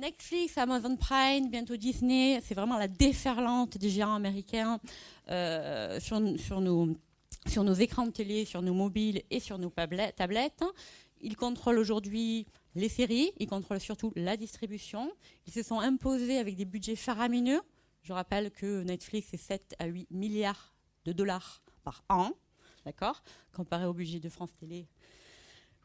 Netflix, Amazon Prime, bientôt Disney, c'est vraiment la déferlante des géants américains euh, sur, nos, sur nos écrans de télé, sur nos mobiles et sur nos tablettes. Ils contrôlent aujourd'hui les séries, ils contrôlent surtout la distribution. Ils se sont imposés avec des budgets faramineux. Je rappelle que Netflix est 7 à 8 milliards de dollars par an, d'accord Comparé au budget de France Télé,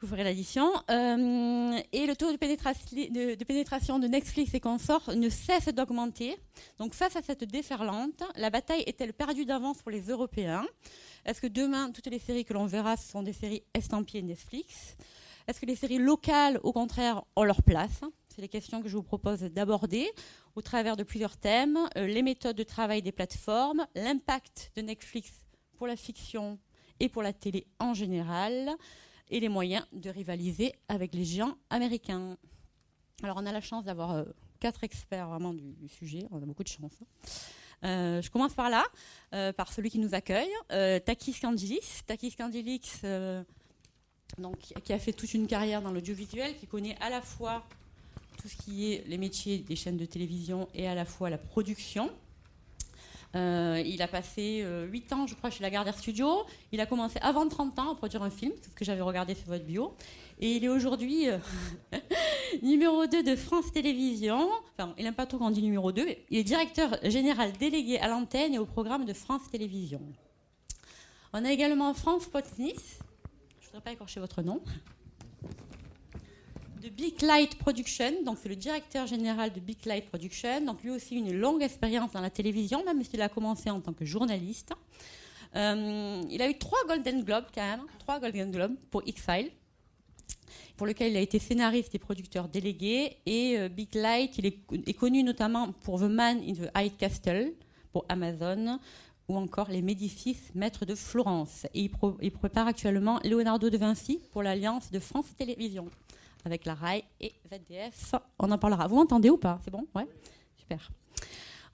vous ferez l'addition. Euh, et le taux de, pénétration de Netflix et consorts ne cesse d'augmenter. Donc face à cette déferlante, la bataille est-elle perdue d'avance pour les Européens? Est-ce que demain, toutes les séries que l'on verra sont des séries estampillées Netflix? Est-ce que les séries locales, au contraire, ont leur place? C'est les questions que je vous propose d'aborder au travers de plusieurs thèmes, euh, les méthodes de travail des plateformes, l'impact de Netflix pour la fiction et pour la télé en général, et les moyens de rivaliser avec les géants américains. Alors on a la chance d'avoir euh, quatre experts vraiment du, sujet, on a beaucoup de chance. Euh, je commence par là, par celui qui nous accueille, Takis Kandilis. Takis Kandilis, donc, qui a fait toute une carrière dans l'audiovisuel, qui connaît à la fois tout ce qui est les métiers des chaînes de télévision et à la fois la production. Euh, il a passé 8 euh, ans, je crois, chez la Gardère Studio. Il a commencé avant 30 ans à produire un film, c'est ce que j'avais regardé sur votre bio. Et il est aujourd'hui euh, numéro 2 de France Télévisions. Enfin, il n'aime pas trop quand numéro 2. Il est directeur général délégué à l'antenne et au programme de France Télévisions. On a également France Potnis. Je ne voudrais pas écorcher votre nom de Big Light Production. Donc, c'est le directeur général de Big Light Production. Donc, lui aussi, une longue expérience dans la télévision, même s'il a commencé en tant que journaliste. Euh, il a eu trois Golden Globes, quand même. Trois Golden Globes pour X-Files pour lequel il a été scénariste et producteur délégué. Et euh, Big Light, il est, connu notamment pour The Man in the High Castle pour Amazon ou encore Les Médicis, maîtres de Florence. Et il, il prépare actuellement Leonardo de Vinci pour l'Alliance de France Télévisions avec la RAI et ZDF. On en parlera. Vous m'entendez ou pas? C'est bon? Ouais Super.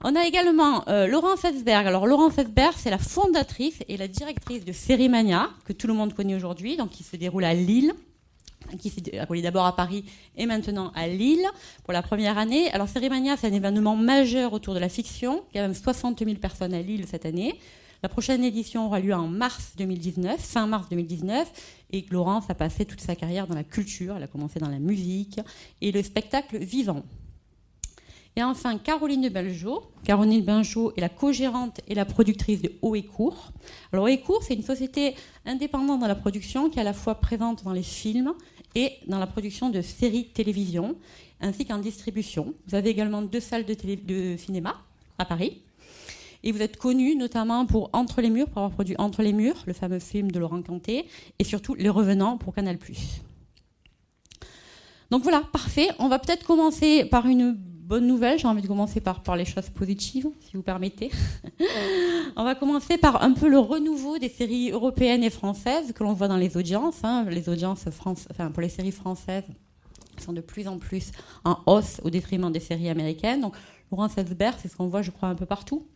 On a également euh, Laurence Esberg. Alors Laurence Esberg, c'est la fondatrice et la directrice de Sérimania, que tout le monde connaît aujourd'hui, donc qui se déroule à Lille, qui s'est déroulé d'abord à Paris et maintenant à Lille pour la première année. Alors Sérimania, c'est un événement majeur autour de la fiction. Il y a même 60 000 personnes à Lille cette année. La prochaine édition aura lieu en mars 2019, fin mars 2019, et Laurence a passé toute sa carrière dans la culture. Elle a commencé dans la musique et le spectacle vivant. Et enfin, Caroline Benjot. Caroline Benjot est la co-gérante et la productrice de Haut et Court. Alors, Haut et Court, c'est une société indépendante dans la production qui est à la fois présente dans les films et dans la production de séries télévision, ainsi qu'en distribution. Vous avez également deux salles de cinéma à Paris. Et vous êtes connu notamment pour Entre les murs, pour avoir produit Entre les murs, le fameux film de Laurent Canté, et surtout Les Revenants pour Canal+. Donc voilà, parfait. On va peut-être commencer par une bonne nouvelle. J'ai envie de commencer par, par les choses positives, si vous permettez. on va commencer par un peu le renouveau des séries européennes et françaises que l'on voit dans les audiences. Hein. Les audiences France, enfin, pour les séries françaises sont de plus en plus en hausse au détriment des séries américaines. Donc, Laurent Selsberg, c'est ce qu'on voit, je crois, un peu partout.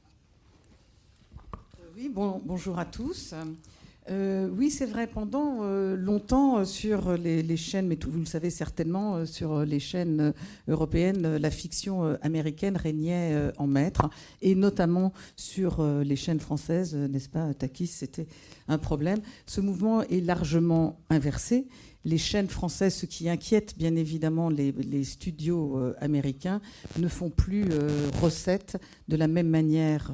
Oui, bonjour à tous. Euh, oui, c'est vrai, pendant euh, longtemps euh, sur les, chaînes, mais vous le savez certainement, sur les chaînes européennes, la fiction américaine régnait en maître, et notamment sur les chaînes françaises, n'est-ce pas, Takis, c'était un problème. Ce mouvement est largement inversé. Les chaînes françaises, ce qui inquiète bien évidemment les, studios américains, ne font plus recette de la même manière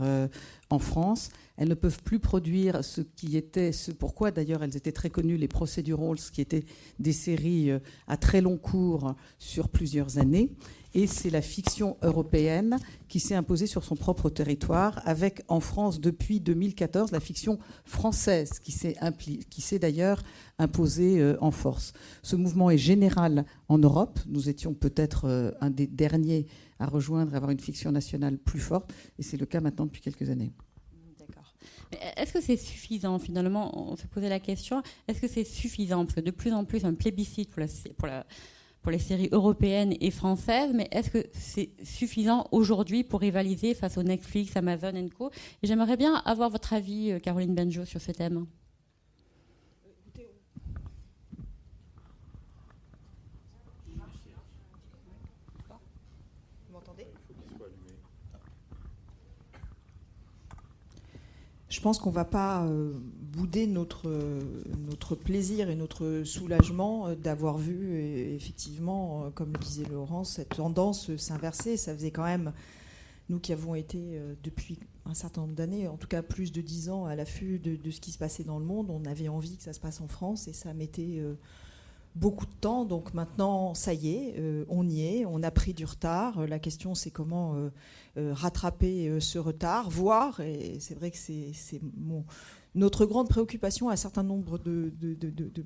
en France. Elles ne peuvent plus produire ce qui était, ce pourquoi d'ailleurs elles étaient très connues, les procedurals, qui étaient des séries euh, à très long cours sur plusieurs années. Et c'est la fiction européenne qui s'est imposée sur son propre territoire, avec en France depuis 2014 la fiction française qui s'est d'ailleurs imposée euh, en force. Ce mouvement est général en Europe. Nous étions peut-être euh, un des derniers à rejoindre, à avoir une fiction nationale plus forte, et c'est le cas maintenant depuis quelques années. Est-ce que c'est suffisant finalement? On se posait la question, est-ce que c'est suffisant? Parce que de plus en plus, un plébiscite pour, la, pour les séries européennes et françaises, mais est-ce que c'est suffisant aujourd'hui pour rivaliser face aux Netflix, Amazon et Co? Et j'aimerais bien avoir votre avis, euh, Caroline Benjo, sur ce thème. je pense qu'on ne va pas euh, bouder notre, notre plaisir et notre soulagement d'avoir vu effectivement, comme le disait Laurence, cette tendance s'inverser. Ça faisait quand même, nous qui avons été depuis un certain nombre d'années, en tout cas plus de dix ans, à l'affût de, ce qui se passait dans le monde. On avait envie que ça se passe en France et ça mettait euh, beaucoup de temps. Donc maintenant, ça y est, euh, on y est, on a pris du retard. La question, c'est comment euh, rattraper ce retard, voir, et c'est vrai que c'est mon notre grande préoccupation à un certain nombre de,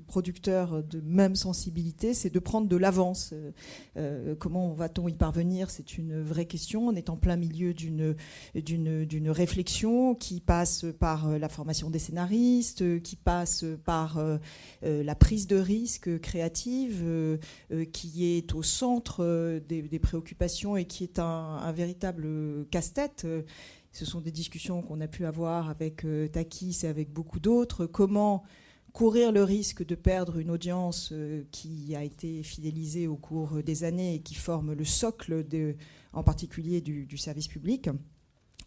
producteurs de même sensibilité, c'est de prendre de l'avance. Euh, euh, comment va-t-on y parvenir? C'est une vraie question. On est en plein milieu d'une réflexion qui passe par euh, la formation des scénaristes, qui passe par la prise de risque créative, qui est au centre des, préoccupations et qui est un, un véritable casse-tête ce sont des discussions qu'on a pu avoir avec euh, Takis et avec beaucoup d'autres. Comment courir le risque de perdre une audience euh, qui a été fidélisée au cours des années et qui forme le socle, en particulier du, service public,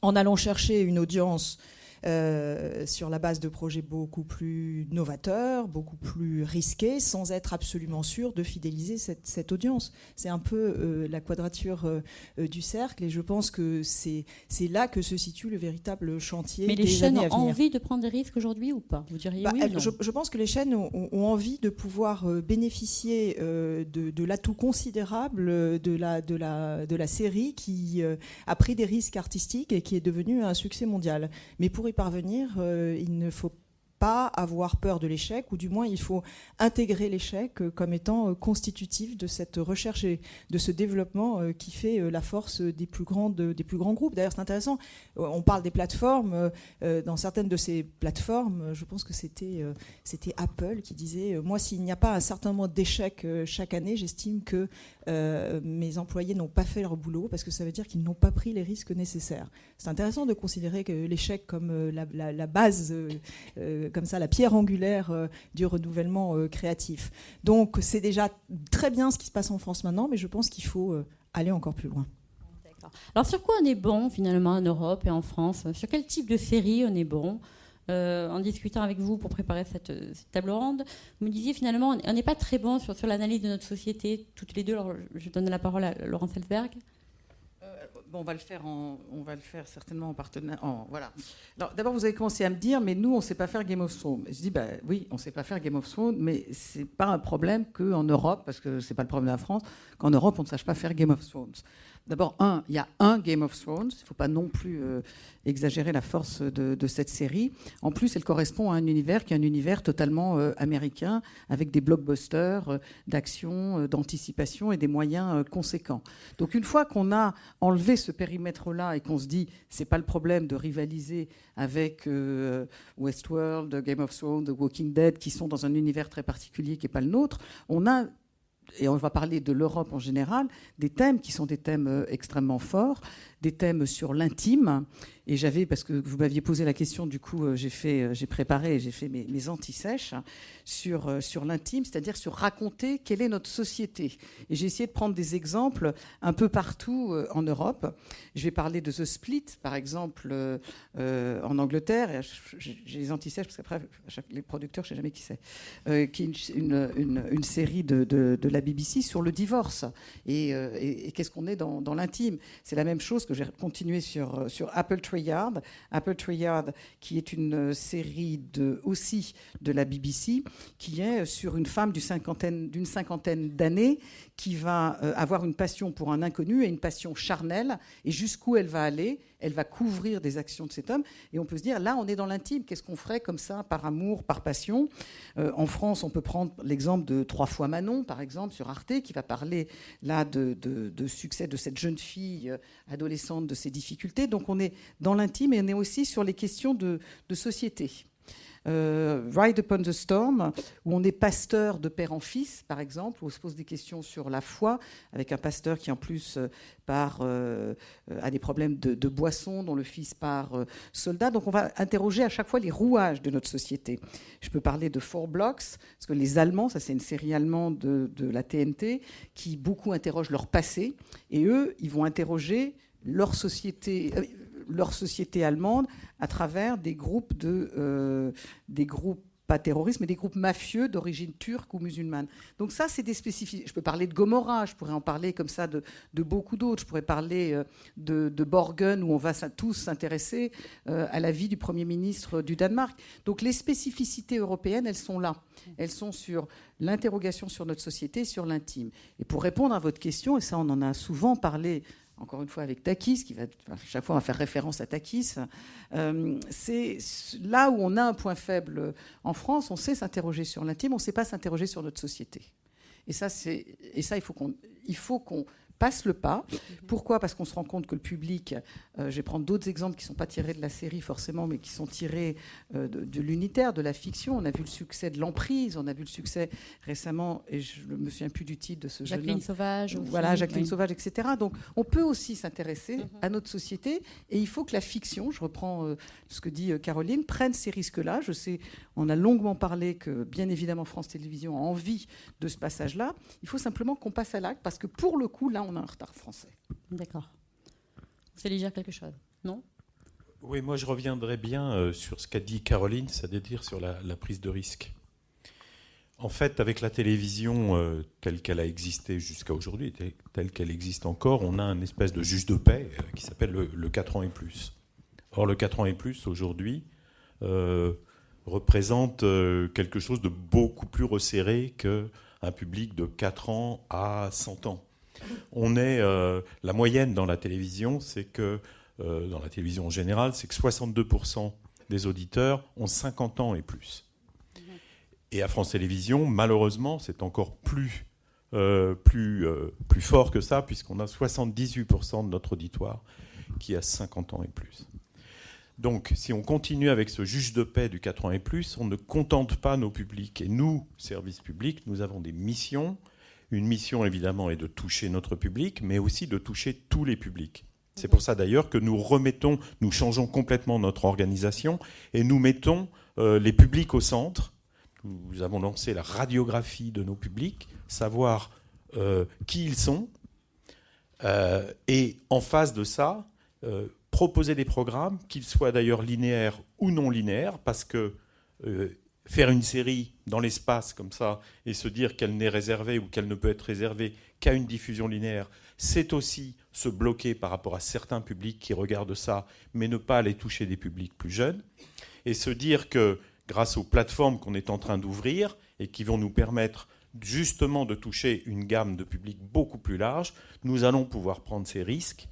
en allant chercher une audience euh, sur la base de projets beaucoup plus novateurs, beaucoup plus risqués, sans être absolument sûr de fidéliser cette, audience. C'est un peu euh, la quadrature euh, du cercle et je pense que c'est là que se situe le véritable chantier. Mais les chaînes ont envie de prendre des risques aujourd'hui ou pas? Vous diriez bah, oui ou non? je, pense que les chaînes ont, envie de pouvoir bénéficier de, de l'atout considérable de la, de, la, de la série qui a pris des risques artistiques et qui est devenue un succès mondial. Mais pour parvenir, euh, il ne faut pas avoir peur de l'échec, ou du moins il faut intégrer l'échec euh, comme étant euh, constitutif de cette recherche et de ce développement euh, qui fait la force des plus, grandes, des plus grands groupes. D'ailleurs, c'est intéressant, on parle des plateformes. Dans certaines de ces plateformes, je pense que c'était c'était Apple qui disait, moi, s'il n'y a pas un certain nombre d'échecs chaque année, j'estime que mes employés n'ont pas fait leur boulot parce que ça veut dire qu'ils n'ont pas pris les risques nécessaires. C'est intéressant de considérer l'échec comme la base comme ça la pierre angulaire euh, du renouvellement euh, créatif. Donc c'est déjà très bien ce qui se passe en France maintenant, mais je pense qu'il faut euh, aller encore plus loin. Alors sur quoi on est bon finalement en Europe et en France? Sur quel type de série on est bon? En discutant avec vous pour préparer cette, table ronde, vous me disiez finalement on n'est pas très bon sur, sur l'analyse de notre société, toutes les deux. Alors, je donne la parole à Laurent Selsberg on va le faire, on va le faire certainement en partenariat. voilà. D'abord, vous avez commencé à me dire, mais nous, on ne sait pas faire Game of Thrones. Je dis, bah, oui, on ne sait pas faire Game of Thrones, mais c'est pas un problème qu'en Europe, parce que c'est pas le problème de la France, qu'en Europe, on ne sache pas faire Game of Thrones. D'abord, il y a un Game of Thrones. Il ne faut pas non plus euh, exagérer la force de, cette série. En plus, elle correspond à un univers qui est un univers totalement euh, américain, avec des blockbusters euh, d'action, d'anticipation et des moyens conséquents. Donc, une fois qu'on a enlevé ce périmètre-là et qu'on se dit, c'est pas le problème de rivaliser avec Westworld, Game of Thrones, The Walking Dead, qui sont dans un univers très particulier qui n'est pas le nôtre, on a et on va parler de l'Europe en général, des thèmes qui sont des thèmes euh, extrêmement forts, des thèmes sur l'intime. Et j'avais, parce que vous m'aviez posé la question, du coup, euh, j'ai fait, euh, j'ai préparé, j'ai fait mes, mes anti-sèches sur, euh, sur l'intime, c'est-à-dire sur raconter quelle est notre société. Et j'ai essayé de prendre des exemples un peu partout en Europe. Je vais parler de The Split, par exemple, en Angleterre. J'ai les anti-sèches, parce qu'après, les producteurs, je ne sais jamais qui c'est, qui est une, une, série de, de, la BBC sur le divorce. Et, et, qu'est-ce qu'on est dans, dans l'intime? C'est la même chose j'ai continué sur, sur Apple Yard. Apple Yard, qui est une série de, aussi de la BBC, qui est sur une femme d'une cinquantaine d'années qui va euh, avoir une passion pour un inconnu et une passion charnelle. Et jusqu'où elle va aller Elle va couvrir des actions de cet homme. Et on peut se dire, là, on est dans l'intime. Qu'est-ce qu'on ferait comme ça, par amour, par passion? Euh, En France, on peut prendre l'exemple de Trois fois Manon, par exemple, sur Arte, qui va parler là de, succès de cette jeune fille euh, adolescente, de ses difficultés. Donc on est dans l'intime et on est aussi sur les questions de société. Euh, Ride Upon the Storm, où on est pasteur de père en fils, par exemple, où on se pose des questions sur la foi, avec un pasteur qui en plus euh, euh, a des problèmes de, boisson, dont le fils part soldat. Donc on va interroger à chaque fois les rouages de notre société. Je peux parler de Four Blocks, parce que les Allemands, ça c'est une série allemande de, de la TNT, qui beaucoup interrogent leur passé, et eux, ils vont interroger leur société leur société allemande à travers des groupes de des groupes pas terroristes, mais des groupes mafieux d'origine turque ou musulmane. Donc ça, c'est des spécificités. Je peux parler de Gomorrah, je pourrais en parler comme ça de, beaucoup d'autres. Je pourrais parler euh, de, de, Borgen, où on va tous s'intéresser euh, à la vie du Premier ministre du Danemark. Donc les spécificités européennes, elles sont là. Elles sont sur l'interrogation sur notre société, sur l'intime. Et pour répondre à votre question, et ça on en a souvent parlé encore une fois avec Takis, qui va chaque fois on va faire référence à Takis, euh, c'est là où on a un point faible en France, on sait s'interroger sur l'intime, on ne sait pas s'interroger sur notre société. Et ça, et ça il faut qu'on il faut qu'on passe le pas. Pourquoi? Parce qu'on se rend compte que le public, euh, je vais prendre d'autres exemples qui ne sont pas tirés de la série forcément, mais qui sont tirés euh, de, l'unitaire, de la fiction. On a vu le succès de l'emprise, on a vu le succès récemment, et je ne me souviens plus du titre de ce jeune Jacqueline Sauvage. Voilà, Jacqueline Sauvage, etc. Donc on peut aussi s'intéresser mhm. à notre société, et il faut que la fiction, je reprends euh, ce que dit Caroline, prenne ces risques-là. Je sais, on a longuement parlé que, bien évidemment, France Télévisions a envie de ce passage-là. Il faut simplement qu'on passe à l'acte, parce que pour le coup, là, on a un retard français. D'accord. Vous allez dire quelque chose Non? Oui, moi je reviendrai bien euh, sur ce qu'a dit Caroline, c'est-à-dire sur la, prise de risque. En fait, avec la télévision euh, telle qu'elle a existé jusqu'à aujourd'hui, telle qu'elle existe encore, on a un espèce de juge de paix euh, qui s'appelle le, 4 ans et plus. Or, le 4 ans et plus, aujourd'hui, représente quelque chose de beaucoup plus resserré qu'un public de 4 ans à 100 ans on est euh, la moyenne dans la télévision, c'est que euh, dans la télévision en général, c'est que 62% des auditeurs ont 50 ans et plus. Et à France Télévisions, malheureusement, c'est encore plus euh, plus, plus fort que ça, puisqu'on a 78% de notre auditoire qui a 50 ans et plus. Donc, si on continue avec ce juge de paix du 4 ans et plus, on ne contente pas nos publics. Et nous, services publics, nous avons des missions une mission évidemment est de toucher notre public, mais aussi de toucher tous les publics. C'est pour ça d'ailleurs que nous remettons, nous changeons complètement notre organisation et nous mettons euh, les publics au centre. Nous avons lancé la radiographie de nos publics, savoir euh, qui ils sont, euh, et en face de ça, proposer des programmes, qu'ils soient d'ailleurs linéaires ou non linéaires, parce que faire une série dans l'espace comme ça et se dire qu'elle n'est réservée ou qu'elle ne peut être réservée qu'à une diffusion linéaire, c'est aussi se bloquer par rapport à certains publics qui regardent ça, mais ne pas aller toucher des publics plus jeunes, et se dire que grâce aux plateformes qu'on est en train d'ouvrir et qui vont nous permettre justement de toucher une gamme de publics beaucoup plus large, nous allons pouvoir prendre ces risques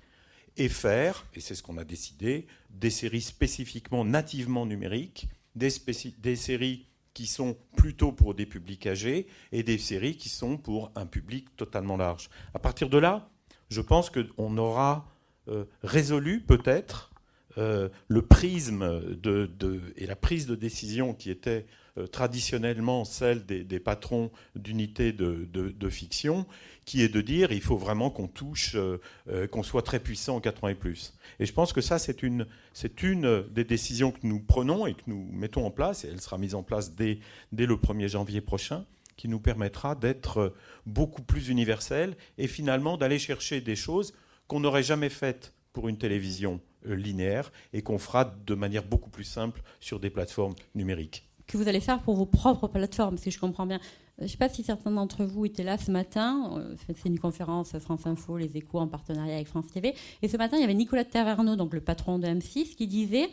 et faire, et c'est ce qu'on a décidé, des séries spécifiquement nativement numériques, des, des séries qui sont plutôt pour des publics âgés et des séries qui sont pour un public totalement large. À partir de là, je pense qu'on aura euh, résolu peut-être euh, le prisme et la prise de décision qui était traditionnellement celle des, patrons d'unités de, fiction, qui est de dire il faut vraiment qu'on touche, qu'on soit très puissant en 80 et plus. Et je pense que ça, c'est une, des décisions que nous prenons et que nous mettons en place, et elle sera mise en place dès, dès le 1er janvier prochain, qui nous permettra d'être beaucoup plus universel et finalement d'aller chercher des choses qu'on n'aurait jamais faites pour une télévision euh, linéaire et qu'on fera de manière beaucoup plus simple sur des plateformes numériques. Que vous allez faire pour vos propres plateformes, si je comprends bien. Je ne sais pas si certains d'entre vous étaient là ce matin. Euh, c'est une conférence France Info, Les Échos en partenariat avec France TV. Et ce matin, il y avait Nicolas Taverneau, donc le patron de M6, qui disait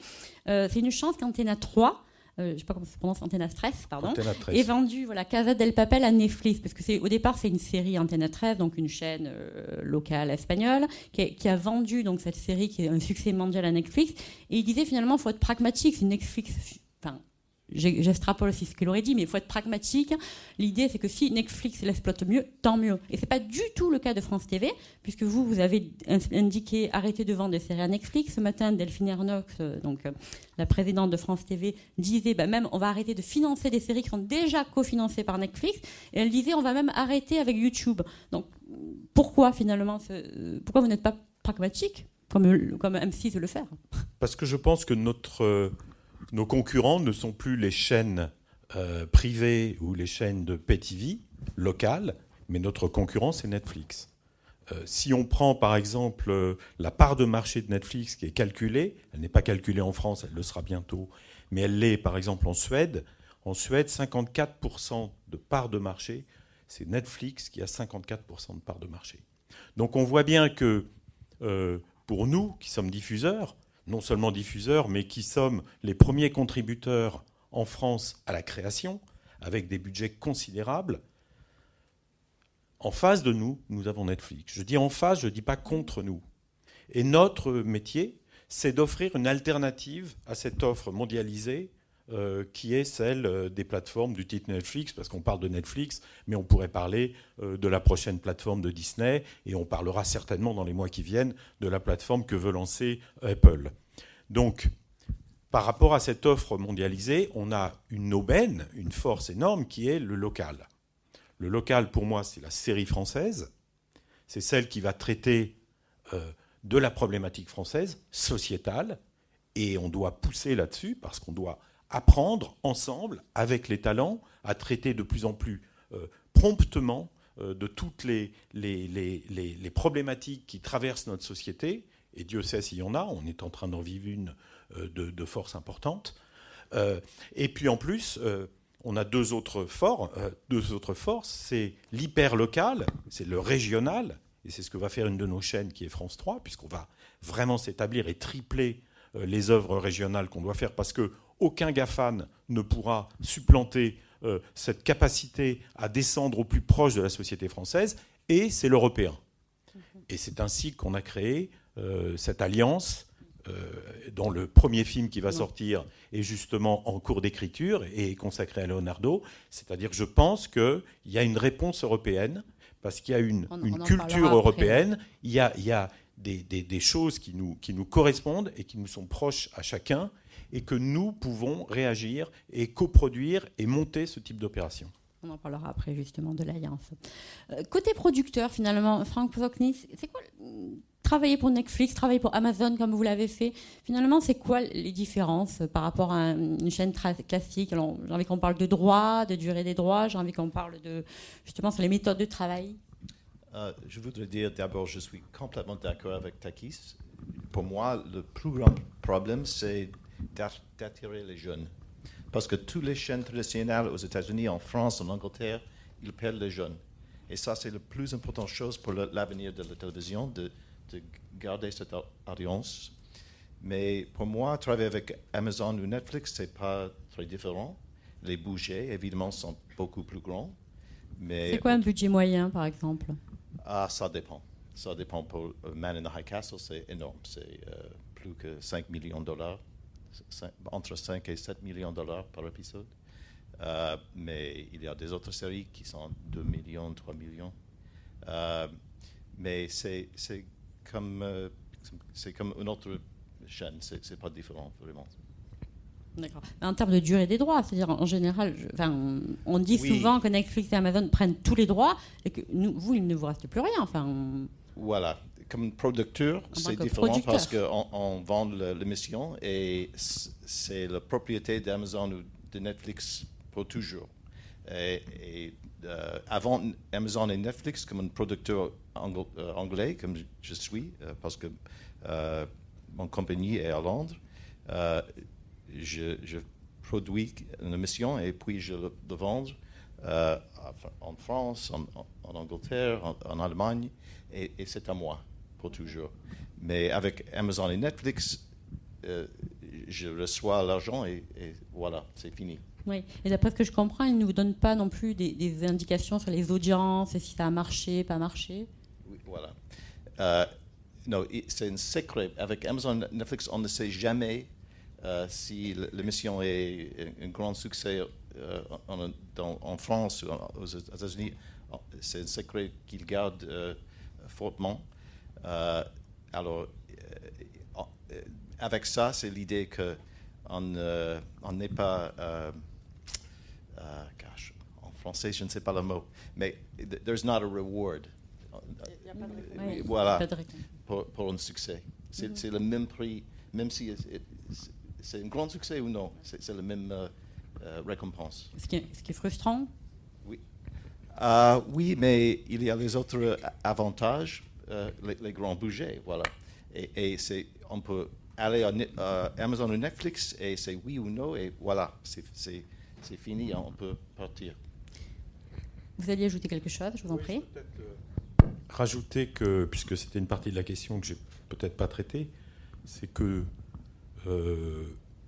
euh, c'est une chance qu'Antena 3 euh, je ne sais pas comment ça se prononce, Antena 13, pardon, est vendu voilà, Casa del Papel à Netflix, parce que c'est au départ c'est une série Antena 13, donc une chaîne locale espagnole, qui, qui, a vendu donc cette série qui est un succès mondial à Netflix. Et il disait finalement, il faut être pragmatique, c'est Netflix, enfin J'extrapole aussi ce qu'il aurait dit, mais il faut être pragmatique. L'idée, c'est que si Netflix l'exploite mieux, tant mieux. Et c'est pas du tout le cas de France TV, puisque vous, vous avez indiqué arrêter de vendre des séries à Netflix. Ce matin, Delphine Ernox, euh, donc euh, la présidente de France TV, disait bah, même on va arrêter de financer des séries qui sont déjà cofinancées par Netflix. Et elle disait on va même arrêter avec YouTube. Donc pourquoi finalement, pourquoi vous n'êtes pas pragmatique comme, comme M6 veut le faire Parce que je pense que notre euh, nos concurrents ne sont plus les chaînes euh, privées ou les chaînes de pay TV locales, mais notre concurrent, c'est Netflix. euh, si on prend par exemple euh, la part de marché de Netflix qui est calculée, elle n'est pas calculée en France, elle le sera bientôt, mais elle l'est par exemple en Suède. En Suède, 54% de part de marché, c'est Netflix qui a 54% de part de marché. Donc on voit bien que pour nous qui sommes diffuseurs, non seulement diffuseurs, mais qui sommes les premiers contributeurs en France à la création, avec des budgets considérables, en face de nous, nous avons Netflix. Je dis en face, je ne dis pas contre nous. Et notre métier, c'est d'offrir une alternative à cette offre mondialisée euh, qui est celle euh, des plateformes du titre Netflix, parce qu'on parle de Netflix, mais on pourrait parler euh, de la prochaine plateforme de Disney, et on parlera certainement dans les mois qui viennent de la plateforme que veut lancer Apple. Donc, par rapport à cette offre mondialisée, on a une aubaine, une force énorme qui est le local. Le local, pour moi, c'est la série française. C'est celle qui va traiter de la problématique française, sociétale, et on doit pousser là-dessus parce qu'on doit apprendre ensemble, avec les talents, à traiter de plus en plus euh, promptement euh, de toutes les, problématiques qui traversent notre société. Et Dieu sait s'il y en a, on est en train d'en vivre une de, de, force importante. et puis en plus, on a deux autres, forts, euh, deux autres forces. C'est l'hyper-local, c'est le régional, et c'est ce que va faire une de nos chaînes qui est France 3, puisqu'on va vraiment s'établir et tripler euh, les œuvres régionales qu'on doit faire, parce que aucun GAFAN ne pourra supplanter euh, cette capacité à descendre au plus proche de la société française, et c'est l'européen. Et c'est ainsi qu'on a créé cette alliance euh, dont le premier film qui va sortir est justement en cours d'écriture et consacré à Leonardo. C'est-à-dire que je pense qu'il y a une réponse européenne, parce qu'il y a une, culture européenne, il y a, il y a des, des, choses qui nous, qui nous correspondent et qui nous sont proches à chacun, et que nous pouvons réagir et coproduire et monter ce type d'opération. On en parlera après justement de l'alliance. Euh, côté producteur, finalement, Frank Pozokny, c'est quoi travailler pour Netflix, travailler pour Amazon comme vous l'avez fait, finalement, c'est quoi les différences par rapport à une chaîne classique? J'ai envie qu'on parle de droit, de durée des droits, j'ai envie qu'on parle de justement sur les méthodes de travail. Euh, je voudrais dire d'abord, je suis complètement d'accord avec Takis. Pour moi, le plus grand problème, c'est d'attirer les jeunes. Parce que toutes les chaînes traditionnelles aux États-Unis, en France, en Angleterre, ils perdent les jeunes. Et ça, c'est la plus importante chose pour l'avenir de la télévision, de, de garder cette alliance. Mais pour moi, travailler avec Amazon ou Netflix, c'est pas très différent. Les budgets, évidemment, sont beaucoup plus grands. C'est quoi un budget moyen, par exemple? Ah, ça dépend. Ça dépend. Pour Man in the High Castle, c'est énorme. C'est euh, plus que 5 millions de dollars. Entre 5 et 7 millions de dollars par épisode. Euh, mais il y a des autres séries qui sont 2 millions, 3 millions. Euh, mais c'est comme, euh, c'est comme une autre chaîne, c'est pas différent vraiment. D'accord. En termes de durée des droits, c'est-à-dire en général, on, dit souvent que Netflix et Amazon prennent tous les droits et que nous, vous, il ne vous reste plus rien. Enfin, Voilà. Comme producteur, c'est différent parce qu'on on vend l'émission et c'est la propriété d'Amazon ou de Netflix pour toujours. Et, euh, avant Amazon et Netflix, comme un producteur euh, anglais, comme je suis, euh, parce que mon compagnie est à Londres, je, produis une émission et puis je le, vends en France, en, Angleterre, en, Allemagne, et, c'est à moi pour toujours. Mais avec Amazon et Netflix, je reçois l'argent et voilà, c'est fini. Oui, et d'après ce que je comprends, ils ne vous donnent pas non plus des, indications sur les audiences et si ça a marché, pas marché. Oui, voilà. Euh, non, c'est un secret. Avec Amazon Netflix, on ne sait jamais euh, si l'émission est un grand succès euh, en, France ou aux États-Unis. C'est un secret qu'ils gardent fortement. Alors, avec ça, c'est l'idée qu'on n'est pas uh, gosh, en français, je ne sais pas le mot, mais there's not a reward. Oui, voilà, pour, pour, un succès. C'est mm -hmm. le même prix, même si c'est un grand succès ou non, c'est la même récompense. Ce qui, est, ce qui est frustrant? Oui. Oui, mais il y a les autres avantages. Euh, les, grands budgets. Voilà. Et, c'est, on peut aller à Amazon ou Netflix et c'est oui ou non, et voilà, c'est fini, on peut partir. Vous alliez ajouter quelque chose, je vous en prie? rajouter que, puisque c'était une partie de la question que j'ai peut-être pas traitée, c'est que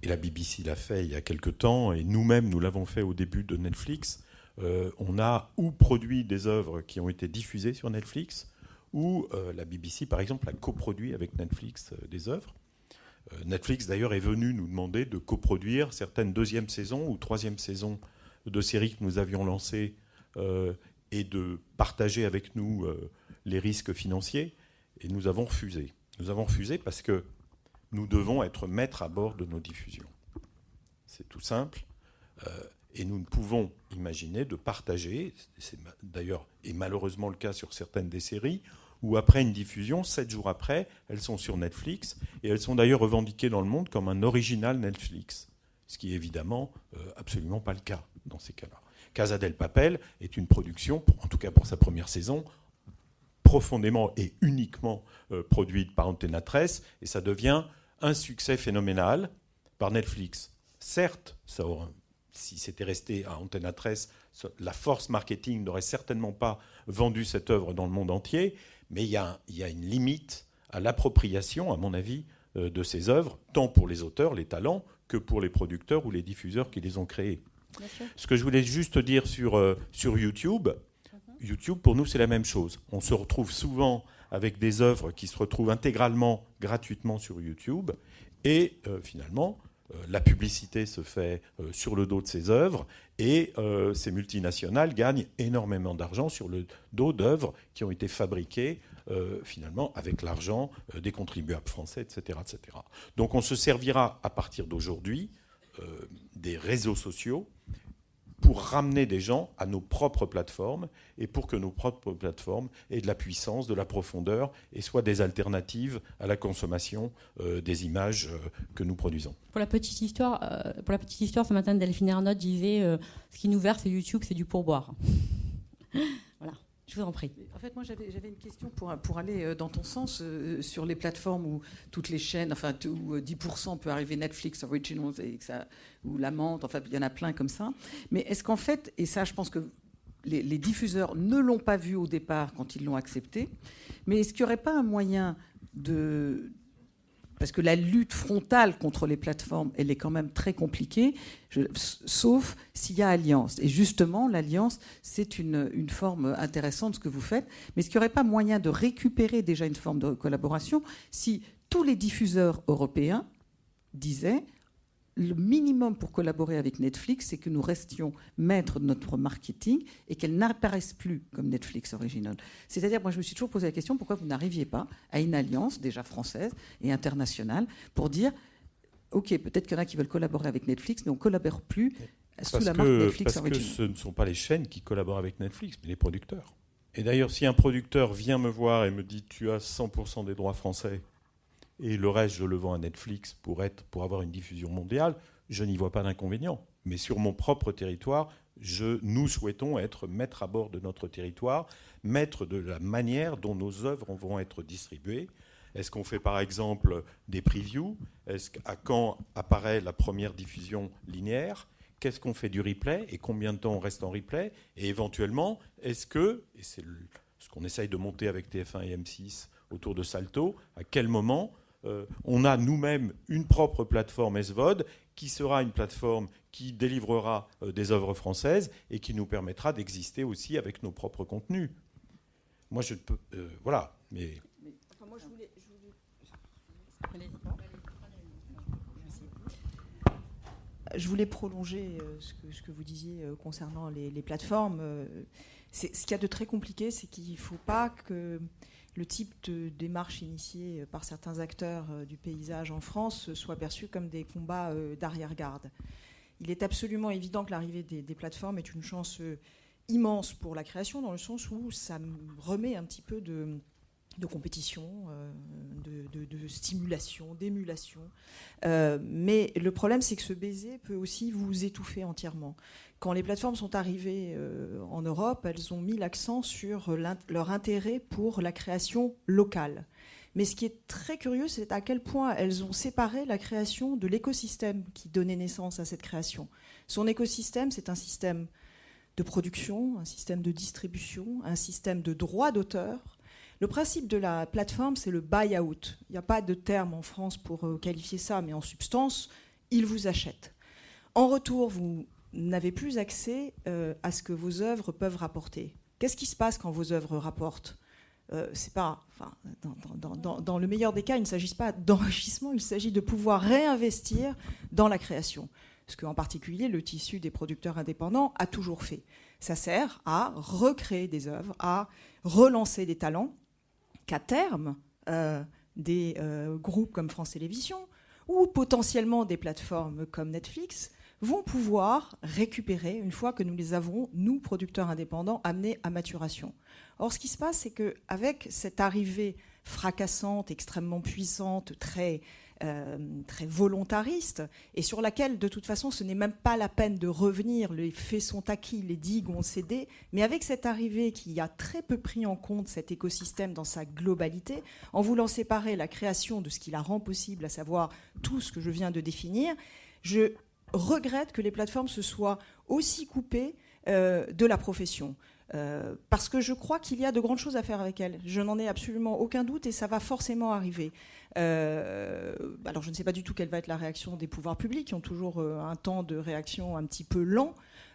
et la BBC l'a fait il y a quelque temps, et nous-mêmes, nous l'avons fait au début de Netflix. Euh, on a ou produit des œuvres qui ont été diffusées sur Netflix, ou euh, la BBC, par exemple, a coproduit avec Netflix euh, des œuvres. Netflix, d'ailleurs, est venu nous demander de coproduire certaines deuxième saisons ou troisième saisons de séries que nous avions lancées et de partager avec nous les risques financiers. Et nous avons refusé. Nous avons refusé parce que nous devons être maîtres à bord de nos diffusions. C'est tout simple. Euh, et nous ne pouvons imaginer de partager, c'est d'ailleurs et malheureusement le cas sur certaines des séries, où après une diffusion, sept jours après, elles sont sur Netflix, et elles sont d'ailleurs revendiquées dans le monde comme un original Netflix, ce qui est évidemment euh, absolument pas le cas dans ces cas-là. Casa del Papel est une production, en tout cas pour sa première saison, profondément et uniquement euh, produite par Antena 13, et ça devient un succès phénoménal par Netflix. Certes, si c'était resté à Antena 13, la force marketing n'aurait certainement pas vendu cette œuvre dans le monde entier, mais il y a, une limite à l'appropriation, à mon avis, euh, de ces œuvres, tant pour les auteurs, les talents, que pour les producteurs ou les diffuseurs qui les ont créées. Ce que je voulais juste dire sur, euh, sur YouTube, YouTube, pour nous, c'est la même chose. On se retrouve souvent avec des œuvres qui se retrouvent intégralement, gratuitement sur YouTube, et euh, finalement, la publicité se fait euh, sur le dos de ces œuvres, et ces multinationales gagnent énormément d'argent sur le dos d'œuvres qui ont été fabriquées finalement avec l'argent des contribuables français, etc. Donc on se servira à partir d'aujourd'hui des réseaux sociaux pour ramener des gens à nos propres plateformes et pour que nos propres plateformes aient de la puissance, de la profondeur et soient des alternatives à la consommation euh, des images euh, que nous produisons. Pour la petite histoire, euh, pour la petite histoire ce matin, Delphine Ernotte disait ce qui nous verse YouTube, c'est du pourboire. Je vous en prie. En fait, moi, j'avais une question pour, pour aller euh, dans ton sens euh, sur les plateformes où toutes les chaînes, enfin, où 10% euh, peut arriver Netflix, Originals, ou La enfin, il y en a plein comme ça. Mais est-ce qu'en fait, et ça, je pense que les, les diffuseurs ne l'ont pas vu au départ quand ils l'ont accepté, mais est-ce qu'il n'y aurait pas un moyen de, parce que la lutte frontale contre les plateformes, elle est quand même très compliquée, sauf s'il y a alliance. Et justement, l'alliance, c'est une, forme intéressante ce que vous faites. Mais est-ce qu'il n'y aurait pas moyen de récupérer déjà une forme de collaboration si tous les diffuseurs européens disaient le minimum pour collaborer avec Netflix, c'est que nous restions maîtres de notre marketing et qu'elle n'apparaisse plus comme Netflix original. C'est-à-dire, moi, je me suis toujours posé la question pourquoi vous n'arriviez pas à une alliance déjà française et internationale pour dire OK, peut-être qu'il y en a qui veulent collaborer avec Netflix, mais on ne collabore plus sous la marque Netflix parce que ce ne sont pas les chaînes qui collaborent avec Netflix, mais les producteurs. Et d'ailleurs, si un producteur vient me voir et me dit tu as 100% des droits français et le reste, je le vends à Netflix pour, être, pour avoir une diffusion mondiale, je n'y vois pas d'inconvénient. Mais sur mon propre territoire, je, nous souhaitons être maîtres à bord de notre territoire, maîtres de la manière dont nos œuvres vont être distribuées. Est-ce qu'on fait par exemple des previews? Est-ce à quand apparaît la première diffusion linéaire? Qu'est-ce qu'on fait du replay? Et combien de temps on reste en replay? Et éventuellement, est-ce que, et c'est ce qu'on essaye de monter avec TF1 et M6 autour de Salto, à quel moment on a nous-mêmes une propre plateforme SVOD qui sera une plateforme qui délivrera euh, des œuvres françaises et qui nous permettra d'exister aussi avec nos propres contenus. Moi, je peux. Euh, voilà. Mais. je voulais. prolonger ce que, vous disiez concernant les, les plateformes. ce qu'il y a de très compliqué, c'est qu'il ne faut pas que le type de démarche initiée par certains acteurs euh, du paysage en France soit perçu comme des combats euh, d'arrière-garde. Il est absolument évident que l'arrivée des, plateformes est une chance euh, immense pour la création, dans le sens où ça remet un petit peu de, de compétition, de, stimulation, d'émulation. mais le problème, c'est que ce baiser peut aussi vous étouffer entièrement. Quand les plateformes sont arrivées en Europe, elles ont mis l'accent sur leur intérêt pour la création locale. Mais ce qui est très curieux, c'est à quel point elles ont séparé la création de l'écosystème qui donnait naissance à cette création. Son écosystème, c'est un système de production, un système de distribution, un système de droit d'auteur. Le principe de la plateforme, c'est le buy-out. Il n'y a pas de terme en France pour euh, qualifier ça, mais en substance, ils vous achètent. En retour, vous n'avez plus accès euh, à ce que vos œuvres peuvent rapporter. Qu'est-ce qui se passe quand vos œuvres rapportent? Euh, c'est pas, enfin, dans, le meilleur des cas, il ne s'agit pas d'enrichissement, il s'agit de pouvoir réinvestir dans la création. Ce qu'en particulier le tissu des producteurs indépendants a toujours fait. Ça sert à recréer des œuvres, à relancer des talents, qu'à terme, euh, des euh, groupes comme France Télévisions ou potentiellement des plateformes comme Netflix vont pouvoir récupérer une fois que nous les avons, nous, producteurs indépendants, amenés à maturation. Or, ce qui se passe, c'est qu'avec cette arrivée fracassante, extrêmement puissante, très, euh, très volontariste, et sur laquelle, de toute façon, ce n'est même pas la peine de revenir, les faits sont acquis, les digues ont cédé, mais avec cette arrivée qui a très peu pris en compte cet écosystème dans sa globalité, en voulant séparer la création de ce qui la rend possible, à savoir tout ce que je viens de définir, je regrette que les plateformes se soient aussi coupées euh, de la profession. Euh, parce que je crois qu'il y a de grandes choses à faire avec elle. Je n'en ai absolument aucun doute et ça va forcément arriver. Euh, alors je ne sais pas du tout quelle va être la réaction des pouvoirs publics qui ont toujours euh, un temps de réaction un petit peu lent.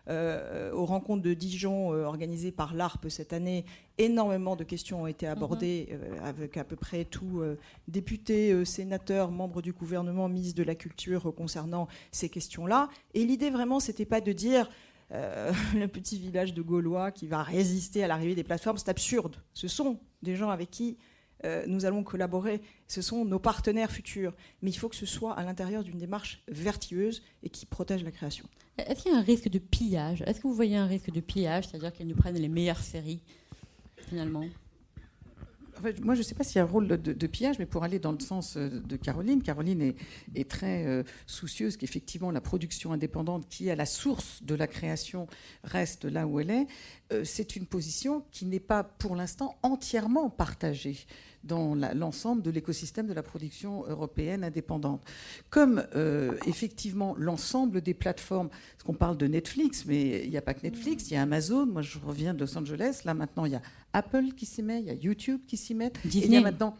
aux rencontres de Dijon organisées par l'ARP cette année, énormément de questions ont été abordées mhm. avec à peu près tous députés, sénateurs, membres du gouvernement, ministres de la Culture concernant ces questions-là. Et l'idée vraiment, c'était pas de dire euh, le petit village de Gaulois qui va résister à l'arrivée des plateformes. C'est absurde. Ce sont des gens avec qui euh, nous allons collaborer. Ce sont nos partenaires futurs. Mais il faut que ce soit à l'intérieur d'une démarche vertueuse et qui protège la création. Est-ce qu'il y a un risque de pillage? Est-ce que vous voyez un risque de pillage, c'est-à-dire qu'elles nous prennent les meilleures séries, finalement? Moi, je ne sais pas s'il y a un rôle de, pillage, mais pour aller dans le sens euh, de Caroline, Caroline est, très euh, soucieuse qu'effectivement la production indépendante, qui est à la source de la création, reste là où elle est. Euh, c'est une position qui n'est pas pour l'instant entièrement partagée dans l'ensemble de l'écosystème de la production européenne indépendante. Comme euh, effectivement l'ensemble des plateformes, parce qu'on parle de Netflix, mais il n'y a pas que Netflix, il y a Amazon, moi je reviens de Los Angeles, là maintenant il y a Apple qui s'y met, il y a YouTube qui s'y met, Disney. il y a maintenant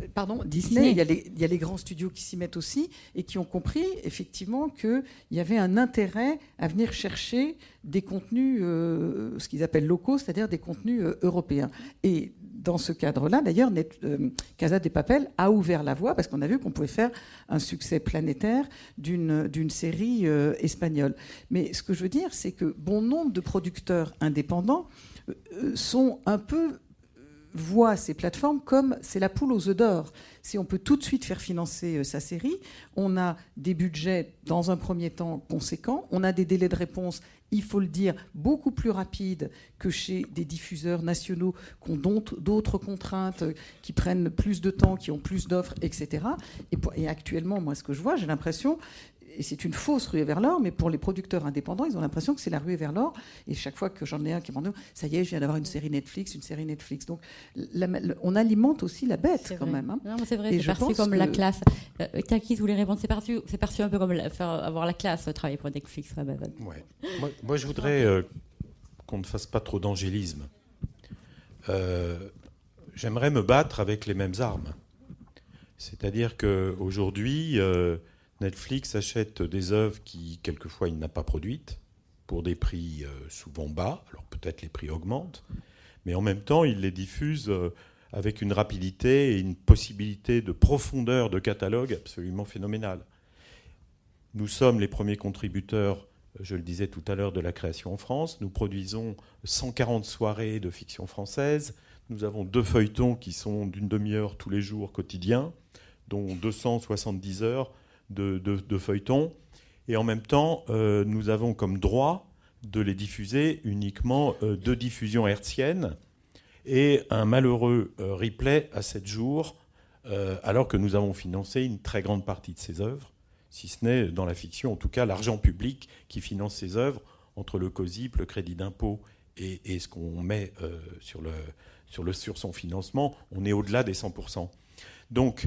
euh, pardon, Disney, Il, y a les, il, y a les, grands studios qui s'y mettent aussi et qui ont compris effectivement qu'il y avait un intérêt à venir chercher des contenus, euh, ce qu'ils appellent locaux, c'est-à-dire des contenus européens. Et dans ce cadre-là, d'ailleurs, euh, Casa de Papel a ouvert la voie parce qu'on a vu qu'on pouvait faire un succès planétaire d'une série euh, espagnole. Mais ce que je veux dire, c'est que bon nombre de producteurs indépendants euh, sont un peu voient ces plateformes comme c'est la poule aux œufs d'or. Si on peut tout de suite faire financer sa série, on a des budgets dans un premier temps conséquents, on a des délais de réponse il faut le dire, beaucoup plus rapide que chez des diffuseurs nationaux qui ont d'autres contraintes, qui prennent plus de temps, qui ont plus d'offres, etc. Et, actuellement, moi, ce que je vois, j'ai l'impression, et c'est une fausse ruée vers l'or, mais pour les producteurs indépendants, ils ont l'impression que c'est la ruée vers l'or. Et chaque fois que j'en ai un qui m'en dit, ça y est, je viens d'avoir une série Netflix, une série Netflix. Donc on alimente aussi la bête quand même. Hein. c'est vrai, c'est perçu comme la classe. Euh, Takis voulait répondre, c'est perçu, perçu un peu comme faire, avoir la classe, travailler pour Netflix. Ouais. Moi, je voudrais euh, qu'on ne fasse pas trop d'angélisme. Euh, j'aimerais me battre avec les mêmes armes. C'est-à-dire qu'aujourd'hui, euh, Netflix achète des œuvres qui, quelquefois, il n'a pas produites, pour des prix euh, souvent bas, alors peut-être les prix augmentent, mais en même temps, il les diffuse euh, avec une rapidité et une possibilité de profondeur de catalogue absolument phénoménale. Nous sommes les premiers contributeurs, je le disais tout à l'heure, de la création en France. Nous produisons 140 soirées de fiction française. Nous avons deux feuilletons qui sont d'une demi-heure tous les jours quotidiens, dont 270 heures de, feuilletons. Et en même temps, euh, nous avons comme droit de les diffuser uniquement euh, de diffusion hertzienne. et un malheureux replay à 7 jours, alors que nous avons financé une très grande partie de ces œuvres, si ce n'est dans la fiction, en tout cas l'argent public qui finance ces œuvres, entre le COSIP, le crédit d'impôt et, ce qu'on met sur, le, sur, le, sur son financement, on est au-delà des 100%. Donc,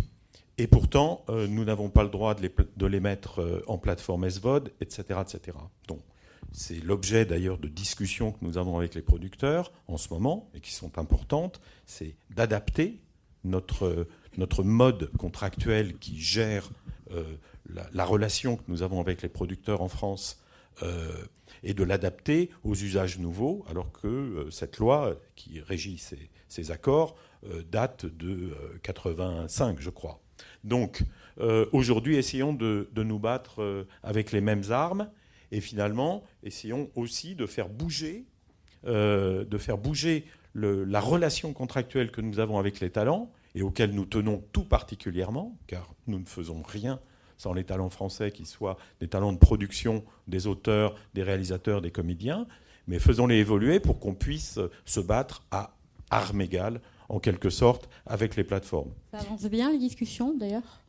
et pourtant, euh, nous n'avons pas le droit de les, mettre euh, en plateforme SVOD, etc. etc. Donc, c'est l'objet d'ailleurs de discussions que nous avons avec les producteurs en ce moment, et qui sont importantes, c'est d'adapter notre, notre mode contractuel qui gère euh, la, relation que nous avons avec les producteurs en France et de l'adapter aux usages nouveaux, alors que cette loi qui régit ces, ces accords date de 85, je crois. Donc, euh, aujourd'hui, essayons de, nous battre euh, avec les mêmes armes et finalement, essayons aussi de faire bouger, euh, de faire bouger la relation contractuelle que nous avons avec les talents et auxquels nous tenons tout particulièrement, car nous ne faisons rien sans les talents français, qu'ils soient des talents de production des auteurs, des réalisateurs, des comédiens, mais faisons-les évoluer pour qu'on puisse se battre à armes égales en quelque sorte, avec les plateformes. Ça avance bien les discussions d'ailleurs?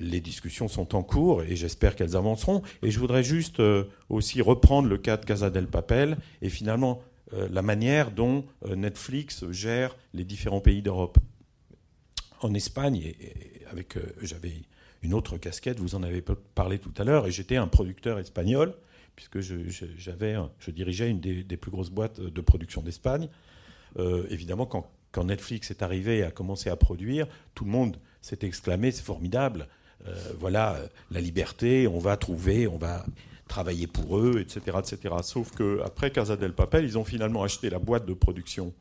Les discussions sont en cours et j'espère qu'elles avanceront. Et je voudrais juste euh, aussi reprendre le cas de Casa del Papel et finalement euh, la manière dont euh, Netflix gère les différents pays d'Europe. En Espagne, et, avec j'avais une autre casquette, vous en avez parlé tout à l'heure, et j'étais un producteur espagnol puisque je, je dirigeais une des, des, plus grosses boîtes de production d'Espagne. évidemment, quand quand Netflix est arrivé et a commencé à produire, tout le monde s'est exclamé c'est formidable, euh, voilà la liberté, on va trouver, on va travailler pour eux, etc. etc. Sauf qu'après Casa del Papel, ils ont finalement acheté la boîte de production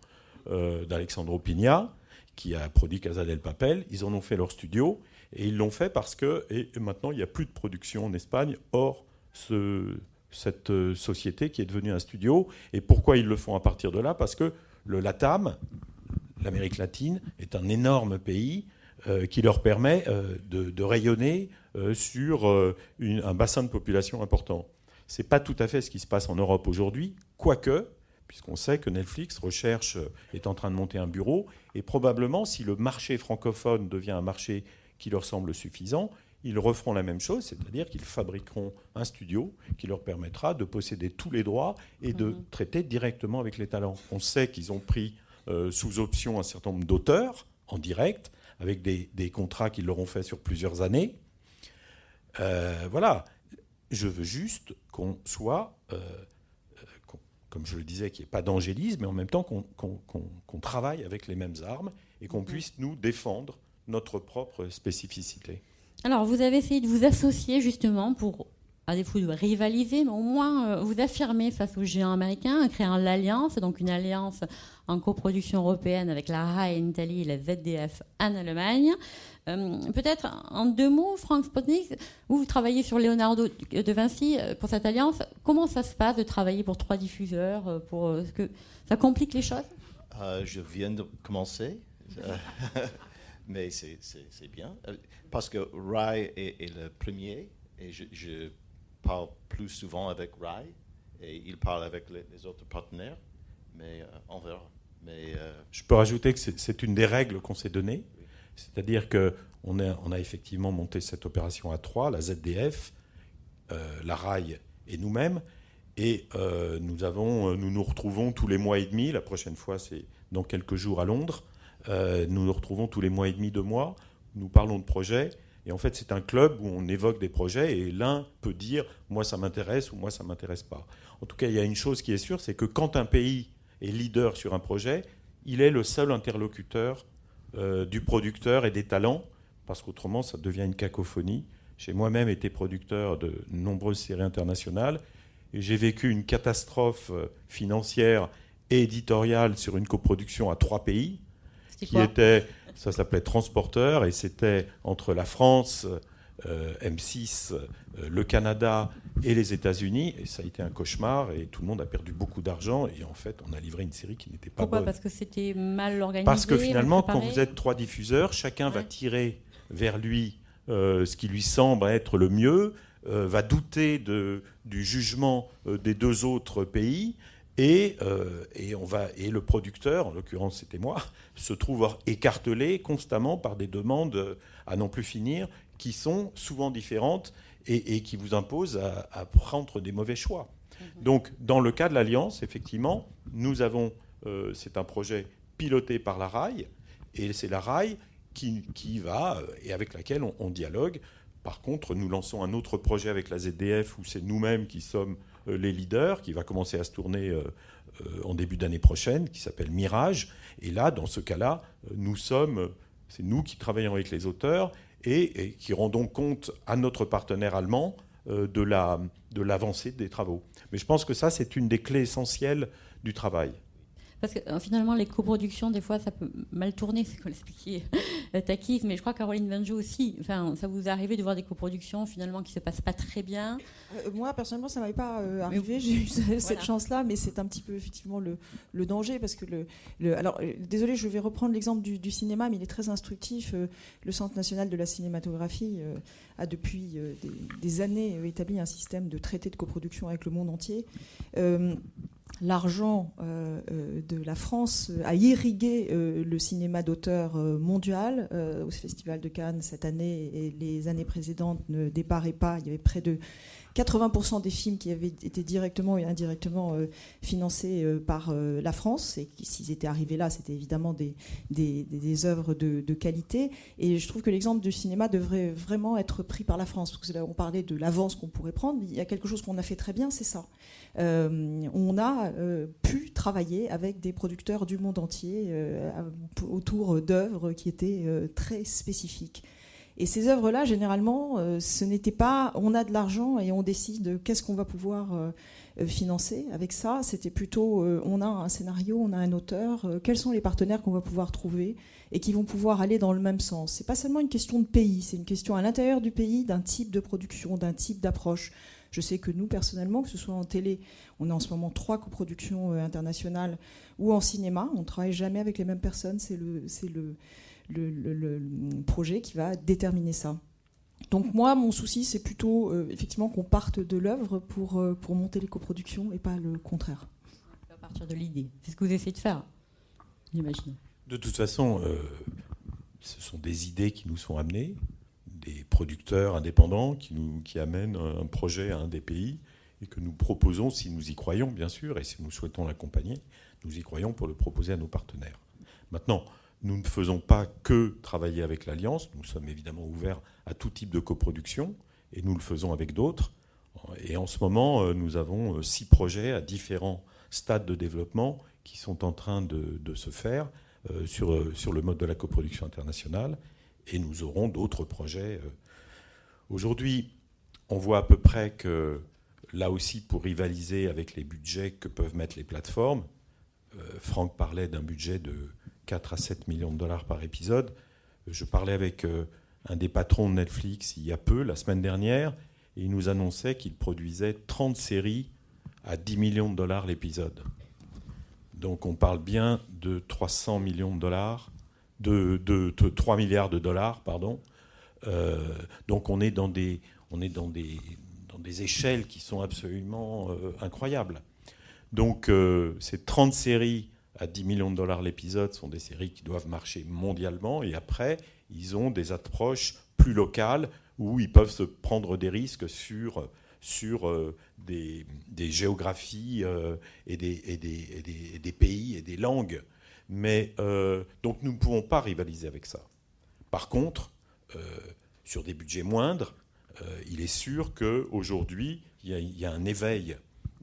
euh, d'Alexandro Pigna, qui a produit Casa del Papel, ils en ont fait leur studio, et ils l'ont fait parce que et maintenant il n'y a plus de production en Espagne hors ce, cette euh, société qui est devenue un studio. Et pourquoi ils le font à partir de là? Parce que le LATAM, l'Amérique latine est un énorme pays euh, qui leur permet euh, de, rayonner euh, sur un bassin de population important. Ce n'est pas tout à fait ce qui se passe en Europe aujourd'hui, quoique, puisqu'on sait que Netflix recherche, est en train de monter un bureau, et probablement si le marché francophone devient un marché qui leur semble suffisant, ils referont la même chose, c'est-à-dire qu'ils fabriqueront un studio qui leur permettra de posséder tous les droits et de mhm. traiter directement avec les talents. On sait qu'ils ont pris euh, sous option un certain nombre d'auteurs en direct, avec des, contrats qu'ils leur ont fait sur plusieurs années. Euh, voilà, je veux juste qu'on soit, euh, comme je le disais, qu'il n'y ait pas d'angélisme, mais en même temps qu'on travaille avec les mêmes armes et qu'on mhm. puisse nous défendre notre propre spécificité. Alors, vous avez essayé de vous associer justement pour à défaut de rivaliser, mais au moins euh, vous affirmer face aux géants américains, créer l'alliance, donc une alliance en coproduction européenne avec la RAI en Italie et la ZDF en Allemagne. Euh, peut-être en deux mots, Franck Spotnik, vous, vous travaillez sur Leonardo de Vinci euh, pour cette alliance. Comment ça se passe de travailler pour trois diffuseurs pour, que Ça complique les choses? Je viens de commencer. mais c'est bien. Parce que RAI est, le premier et je parle plus souvent avec Rai et il parle avec les, autres partenaires, mais euh, on verra. Mais, euh, Je peux rajouter que c'est une des règles qu'on s'est données, c'est-à-dire qu'on on a effectivement monté cette opération à trois, la ZDF, euh, la RAI et nous-mêmes, et nous, avons, nous nous retrouvons tous les mois et demi, la prochaine fois c'est dans quelques jours à Londres, nous nous retrouvons tous les mois et demi, deux mois, nous parlons de projets, et en fait, c'est un club où on évoque des projets et l'un peut dire moi ça m'intéresse ou moi ça m'intéresse pas. En tout cas, il y a une chose qui est sûre, c'est que quand un pays est leader sur un projet, il est le seul interlocuteur euh, du producteur et des talents, parce qu'autrement ça devient une cacophonie. J'ai moi-même été producteur de nombreuses séries internationales et j'ai vécu une catastrophe euh, financière et éditoriale sur une coproduction à trois pays, qui était ça s'appelait Transporteur et c'était entre la France, euh, M6, euh, le Canada et les États-Unis. Et ça a été un cauchemar et tout le monde a perdu beaucoup d'argent. Et en fait, on a livré une série qui n'était pas Pourquoi bonne? Parce que c'était mal organisé Parce que finalement, quand vous êtes trois diffuseurs, chacun va tirer vers lui euh, ce qui lui semble être le mieux, va douter de, du jugement des deux autres pays Et, et, on va, et le producteur, en l'occurrence c'était moi, se trouve écartelé constamment par des demandes à non plus finir qui sont souvent différentes et, qui vous imposent à, prendre des mauvais choix. Mhm. Donc, dans le cas de l'Alliance, effectivement, nous avons, c'est un projet piloté par la RAI, et c'est la RAI qui, qui, va et avec laquelle on dialogue par contre, nous lançons un autre projet avec la ZDF où c'est nous-mêmes qui sommes euh, les leaders, qui va commencer à se tourner euh, euh, en début d'année prochaine, qui s'appelle Mirage. Et là, dans ce cas-là, nous sommes, c'est nous qui travaillons avec les auteurs et, qui rendons compte à notre partenaire allemand de l'avancée de des travaux. Mais je pense que ça, c'est une des clés essentielles du travail. Parce que euh, finalement, les coproductions, des fois, ça peut mal tourner, c'est comme l'expliquait euh, Takis, mais je crois Caroline Vanjou aussi. Enfin, ça vous est arrivé de voir des coproductions finalement qui se passent pas très bien euh, Moi, personnellement, ça m'avait pas arrivé. J'ai eu cette chance-là, mais c'est un petit peu effectivement le, le danger parce que le, le, alors désolé, je vais reprendre l'exemple du, du, cinéma, mais il est très instructif. le Centre national de la cinématographie a depuis des, des, années établi un système de traité de coproduction avec le monde entier l'argent euh, euh, de la France a irrigué euh, le cinéma d'auteur mondial au Festival de Cannes cette année et les années précédentes ne déparaient pas. Il y avait près de 80% des films qui avaient été directement et indirectement financés par la France. Et s'ils étaient arrivés là, c'était évidemment des, œuvres de, de, qualité. Et je trouve que l'exemple du cinéma devrait vraiment être pris par la France. Parce que là, on parlait de l'avance qu'on pourrait prendre. Il y a quelque chose qu'on a fait très bien, c'est ça. Euh, on a euh, pu travailler avec des producteurs du monde entier euh, autour d'œuvres qui étaient très spécifiques. Et ces œuvres-là, généralement, ce n'était pas on a de l'argent et on décide qu'est-ce qu'on va pouvoir financer avec ça. C'était plutôt on a un scénario, on a un auteur, quels sont les partenaires qu'on va pouvoir trouver et qui vont pouvoir aller dans le même sens. C'est pas seulement une question de pays, c'est une question à l'intérieur du pays d'un type de production, d'un type d'approche. Je sais que nous, personnellement, que ce soit en télé, on a en ce moment trois coproductions euh, internationales, ou en cinéma, on ne travaille jamais avec les mêmes personnes. C'est le, le, le, projet qui va déterminer ça. Donc moi, mon souci, c'est plutôt euh, effectivement qu'on parte de l'œuvre pour, euh, pour monter les coproductions et pas le contraire. À partir de l'idée. C'est ce que vous essayez de faire, j'imagine. De toute façon, ce sont des idées qui nous sont amenées des producteurs indépendants qui, nous, qui amènent un projet à un des pays et que nous proposons, si nous y croyons bien sûr, et si nous souhaitons l'accompagner, nous y croyons pour le proposer à nos partenaires. Maintenant, nous ne faisons pas que travailler avec l'Alliance, nous sommes évidemment ouverts à tout type de coproduction, et nous le faisons avec d'autres. Et en ce moment, euh, nous avons euh, six projets à différents stades de développement qui sont en train de, se faire euh, sur, sur le mode de la coproduction internationale et nous aurons d'autres projets. Aujourd'hui, on voit à peu près que là aussi, pour rivaliser avec les budgets que peuvent mettre les plateformes, Franck parlait d'un budget de 4 à 7 millions de dollars par épisode. Je parlais avec euh, un des patrons de Netflix il y a peu, la semaine dernière, et il nous annonçait qu'il produisait 30 séries à 10 millions de dollars l'épisode. Donc on parle bien de 300 millions de dollars de, 3 milliards de dollars, pardon. Euh, donc on est dans des, on est dans des, dans des échelles qui sont absolument euh, incroyables. Donc ces 30 séries à 10 millions de dollars l'épisode sont des séries qui doivent marcher mondialement et après ils ont des approches plus locales où ils peuvent se prendre des risques sur, sur des, des, géographies et des, et, des, des, pays et des langues mais euh, donc nous ne pouvons pas rivaliser avec ça. Par contre, euh, sur des budgets moindres, euh, il est sûr qu'aujourd'hui, il y, a un éveil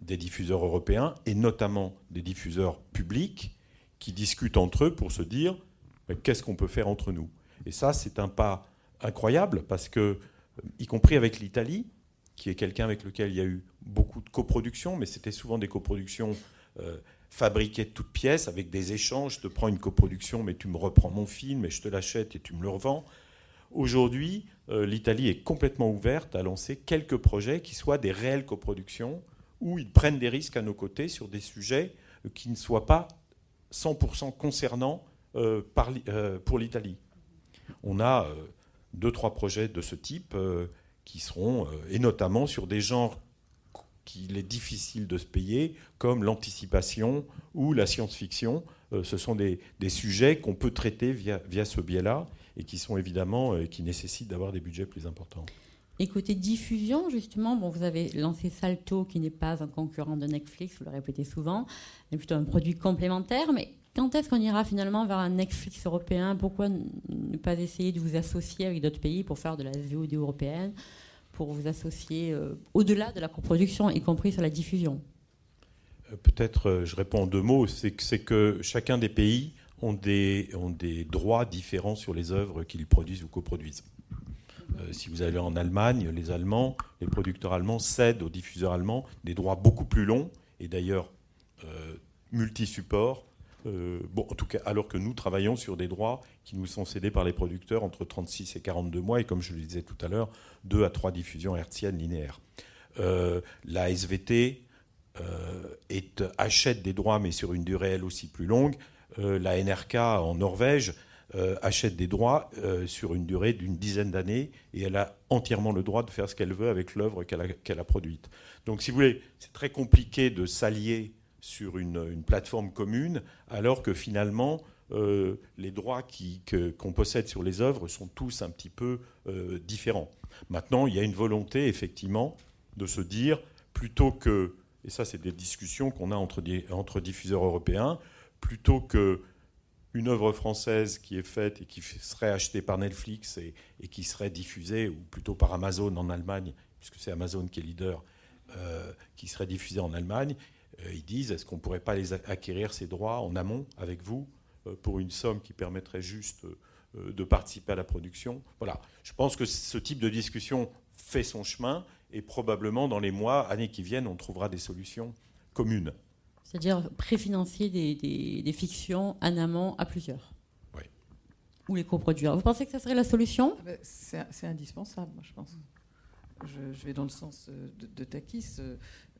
des diffuseurs européens, et notamment des diffuseurs publics, qui discutent entre eux pour se dire qu'est-ce qu'on peut faire entre nous? Et ça, c'est un pas incroyable, parce que, y compris avec l'Italie, qui est quelqu'un avec lequel il y a eu beaucoup de coproductions, mais c'était souvent des coproductions fabriqué de toutes pièces avec des échanges. Je te prends une coproduction, mais tu me reprends mon film et je te l'achète et tu me le revends. Aujourd'hui, euh, l'Italie est complètement ouverte à lancer quelques projets qui soient des réelles coproductions où ils prennent des risques à nos côtés sur des sujets euh, qui ne soient pas 100% concernants euh, pour l'Italie. On a deux, trois projets de ce type qui seront, et notamment sur des genres qu'il est difficile de se payer, comme l'anticipation ou la science-fiction. Euh, ce sont des, sujets qu'on peut traiter via, via ce biais-là et qui sont évidemment qui nécessitent d'avoir des budgets plus importants. Et côté diffusion, justement, bon, vous avez lancé Salto, qui n'est pas un concurrent de Netflix, vous le répétez souvent, mais plutôt un produit complémentaire. Mais quand est-ce qu'on ira finalement vers un Netflix européen? Pourquoi ne pas essayer de vous associer avec d'autres pays pour faire de la VOD européenne, pour vous associer euh, au-delà de la coproduction, y compris sur la diffusion? Euh, Peut-être, euh, je réponds en deux mots, c'est que, chacun des pays ont ont des droits différents sur les œuvres qu'ils produisent ou coproduisent. Euh, si vous allez en Allemagne, les Allemands, les producteurs allemands cèdent aux diffuseurs allemands des droits beaucoup plus longs et d'ailleurs euh, multi-supports. Euh, bon, en tout cas, alors que nous travaillons sur des droits qui nous sont cédés par les producteurs entre 36 et 42 mois, et comme je le disais tout à l'heure, 2 à 3 diffusions hertziennes linéaires. la SVT achète des droits, mais sur une durée elle aussi plus longue. la NRK en Norvège euh, achète des droits euh, sur une durée d'une dizaine d'années et elle a entièrement le droit de faire ce qu'elle veut avec l'œuvre qu'elle a, produite. Donc, si vous voulez, c'est très compliqué de s'allier sur une, plateforme commune alors que finalement, euh, les droits qu'on possède sur les œuvres sont tous un petit peu différents. Maintenant, il y a une volonté, effectivement, de se dire, plutôt que, et ça c'est des discussions qu'on a entre, entre diffuseurs européens, plutôt que une œuvre française qui est faite et qui serait achetée par Netflix et, qui serait diffusée, ou plutôt par Amazon en Allemagne, puisque c'est Amazon qui est leader, euh, qui serait diffusée en Allemagne, euh, ils disent est-ce qu'on ne pourrait pas acquérir ces droits en amont avec vous euh, pour une somme qui permettrait juste de participer à la production? Voilà. Je pense que ce type de discussion fait son chemin et probablement dans les mois, années qui viennent, on trouvera des solutions communes. C'est-à-dire préfinancer des, des, fictions en amont à plusieurs. Oui. Ou les coproduire. Vous pensez que ça serait la solution? Ah ben, C'est indispensable, moi, je pense. Je, vais dans le sens euh, de, Takis. Euh,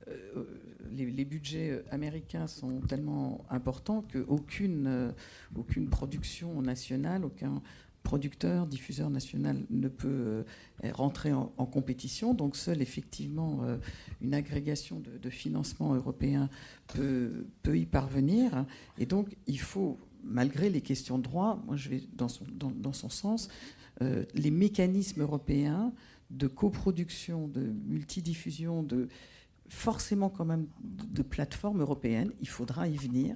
euh, les, budgets américains sont tellement importants qu'aucune aucune production nationale, aucun producteur, diffuseur national ne peut euh, rentrer en, compétition. Donc seule effectivement euh, une agrégation de, financement européen peut, peut, y parvenir. Et donc il faut, malgré les questions de droit, moi je vais dans son, dans, son sens, euh, les mécanismes européens de coproduction, de multidiffusion, de forcément quand même de plateformes européennes, il faudra y venir.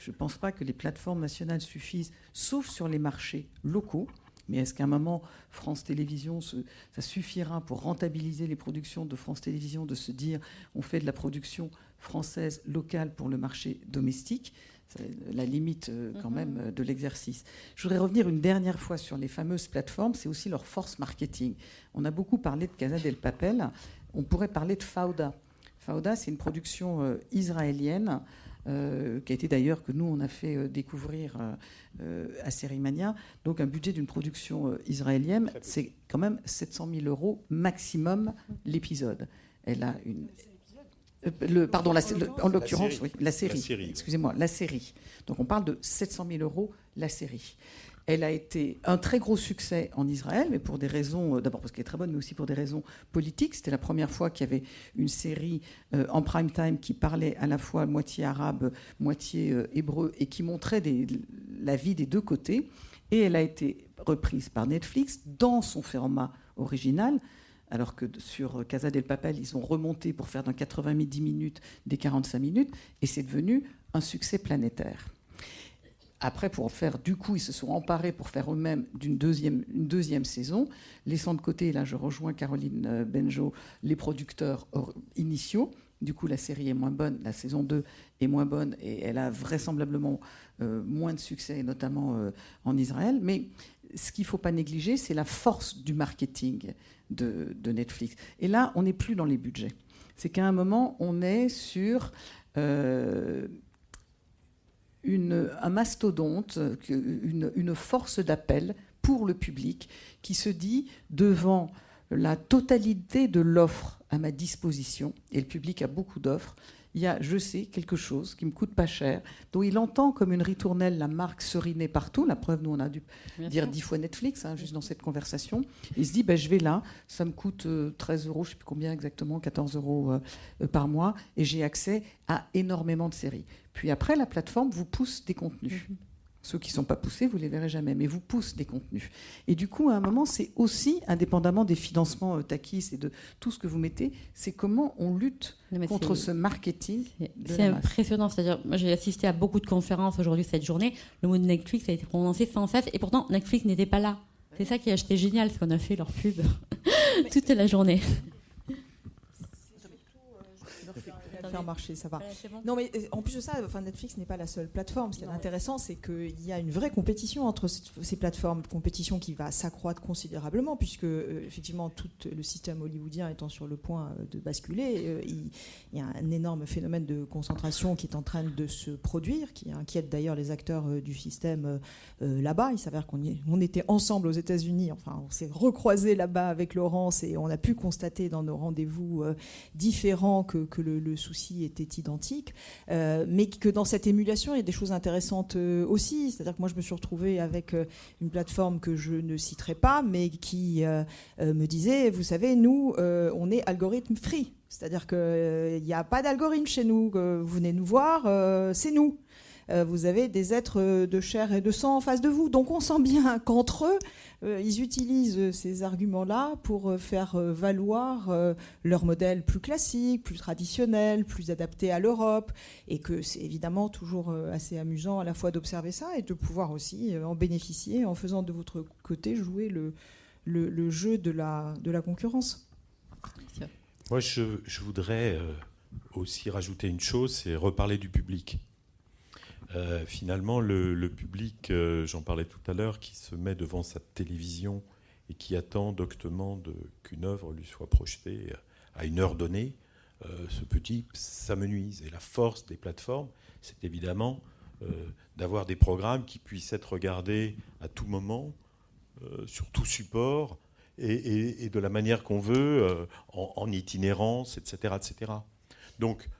Je ne pense pas que les plateformes nationales suffisent, sauf sur les marchés locaux. Mais est-ce qu'à un moment, France Télévisions, ça suffira pour rentabiliser les productions de France Télévisions, de se dire on fait de la production française locale pour le marché domestique? C'est la limite euh, quand mhm. même euh, de l'exercice. Je voudrais revenir une dernière fois sur les fameuses plateformes, c'est aussi leur force marketing. On a beaucoup parlé de Casa del Papel, on pourrait parler de Fauda. Fauda, c'est une production euh, israélienne euh, qui a été d'ailleurs que nous on a fait euh, découvrir euh, à Sérimania. Donc un budget d'une production israélienne, c'est quand même 700 000 euros maximum l'épisode. Elle a une le, pardon, en l'occurrence, oui, la série Excusez-moi, la série. Donc on parle de 700 000 euros la série. Elle a été un très gros succès en Israël, mais pour des raisons, euh, d'abord parce qu'elle est très bonne, mais aussi pour des raisons politiques. C'était la première fois qu'il y avait une série euh, en prime time qui parlait à la fois moitié arabe, moitié euh, hébreu, et qui montrait la vie des deux côtés. Et elle a été reprise par Netflix dans son format original, alors que sur Casa del Papel, ils ont remonté pour faire dans 80 10 minutes des 45 minutes, et c'est devenu un succès planétaire. Après, pour faire, du coup, ils se sont emparés pour faire eux-mêmes d'une deuxième, une deuxième saison, laissant de côté, là je rejoins Caroline euh, Benjo, les producteurs initiaux. Du coup, la série est moins bonne, la saison 2 est moins bonne et elle a vraisemblablement euh, moins de succès, notamment euh, en Israël. Mais ce qu'il ne faut pas négliger, c'est la force du marketing de, de, Netflix. Et là, on n'est plus dans les budgets. C'est qu'à un moment, on est sur un mastodonte, une, une force d'appel pour le public qui se dit devant la totalité de l'offre à ma disposition, et le public a beaucoup d'offres, il y a, je sais, quelque chose qui me coûte pas cher, dont il entend comme une ritournelle la marque seriner partout. La preuve, nous, on a dû dire dix fois Netflix, hein, juste dans cette conversation. Il se dit, ben, je vais là, ça me coûte 13 euros, je ne sais plus combien exactement, 14 euros par mois, et j'ai accès à énormément de séries. Puis après, la plateforme vous pousse des contenus. Mhm. Ceux qui ne sont pas poussés, vous ne les verrez jamais, mais vous poussent des contenus. Et du coup, à un moment, c'est aussi, indépendamment des financements euh, Takis et de tout ce que vous mettez, c'est comment on lutte contre ce marketing. C'est impressionnant. C'est-à-dire, moi, j'ai assisté à beaucoup de conférences aujourd'hui cette journée. Le mot de Netflix a été prononcé sans cesse, et pourtant, Netflix n'était pas là. C'est ça qui est acheté génial, ce qu'on a fait leur pub toute la journée. Faire marcher, ça va. Non, mais euh, en plus de ça, enfin, Netflix n'est pas la seule plateforme. Ce qui est intéressant, c'est qu'il y a une vraie compétition entre ces plateformes, compétition qui va s'accroître considérablement, puisque euh, effectivement tout le système hollywoodien étant sur le point euh, de basculer, il, y a un énorme phénomène de concentration qui est en train de se produire, qui inquiète d'ailleurs les acteurs du système là-bas. Il s'avère qu'on on était ensemble aux États-Unis, enfin, on s'est recroisé là-bas avec Laurence et on a pu constater dans nos rendez-vous différents que, que le, le souci était identique, euh, mais que dans cette émulation, il y a des choses intéressantes euh, aussi. C'est-à-dire que moi, je me suis retrouvée avec euh, une plateforme que je ne citerai pas, mais qui me disait, vous savez, nous, on est algorithme free. C'est-à-dire qu'il n'y a pas d'algorithme chez nous. vous venez nous voir, c'est nous. Euh, vous avez des êtres de chair et de sang en face de vous. Donc on sent bien qu'entre eux, euh, ils utilisent ces arguments-là pour euh, faire valoir leur modèle plus classique, plus traditionnel, plus adapté à l'Europe, et que c'est évidemment toujours assez amusant à la fois d'observer ça et de pouvoir aussi en bénéficier en faisant de votre côté jouer le, jeu de la, concurrence. Moi, je voudrais aussi rajouter une chose, c'est reparler du public. Euh, finalement, le, public, euh, j'en parlais tout à l'heure, qui se met devant sa télévision et qui attend doctement qu'une œuvre lui soit projetée à une heure donnée, euh, ce petit s'amenuise. Et la force des plateformes, c'est évidemment d'avoir des programmes qui puissent être regardés à tout moment, sur tout support, et, de la manière qu'on veut, en, en, itinérance, etc. etc. Donc,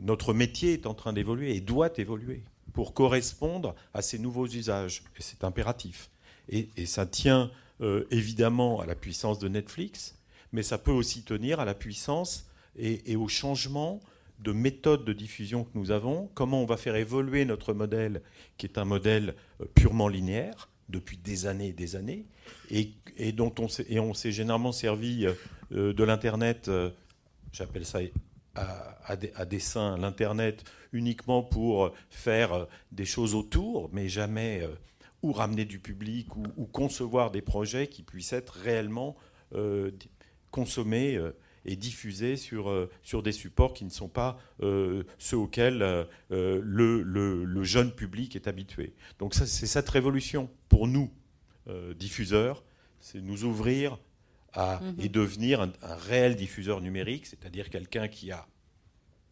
notre métier est en train d'évoluer et doit évoluer pour correspondre à ces nouveaux usages. Et c'est impératif. Et, ça tient euh, évidemment à la puissance de Netflix, mais ça peut aussi tenir à la puissance et, au changement de méthode de diffusion que nous avons, comment on va faire évoluer notre modèle, qui est un modèle euh, purement linéaire, depuis des années et des années, et, dont on s'est, on s'est généralement servi euh, de l'Internet, j'appelle ça à, dessein l'Internet uniquement pour faire euh, des choses autour, mais jamais euh, ou ramener du public ou, concevoir des projets qui puissent être réellement euh, consommés et diffusés sur, sur des supports qui ne sont pas ceux auxquels le, le, jeune public est habitué. Donc c'est cette révolution pour nous, diffuseurs, c'est nous ouvrir Mhm. et devenir un, réel diffuseur numérique, c'est-à-dire quelqu'un qui a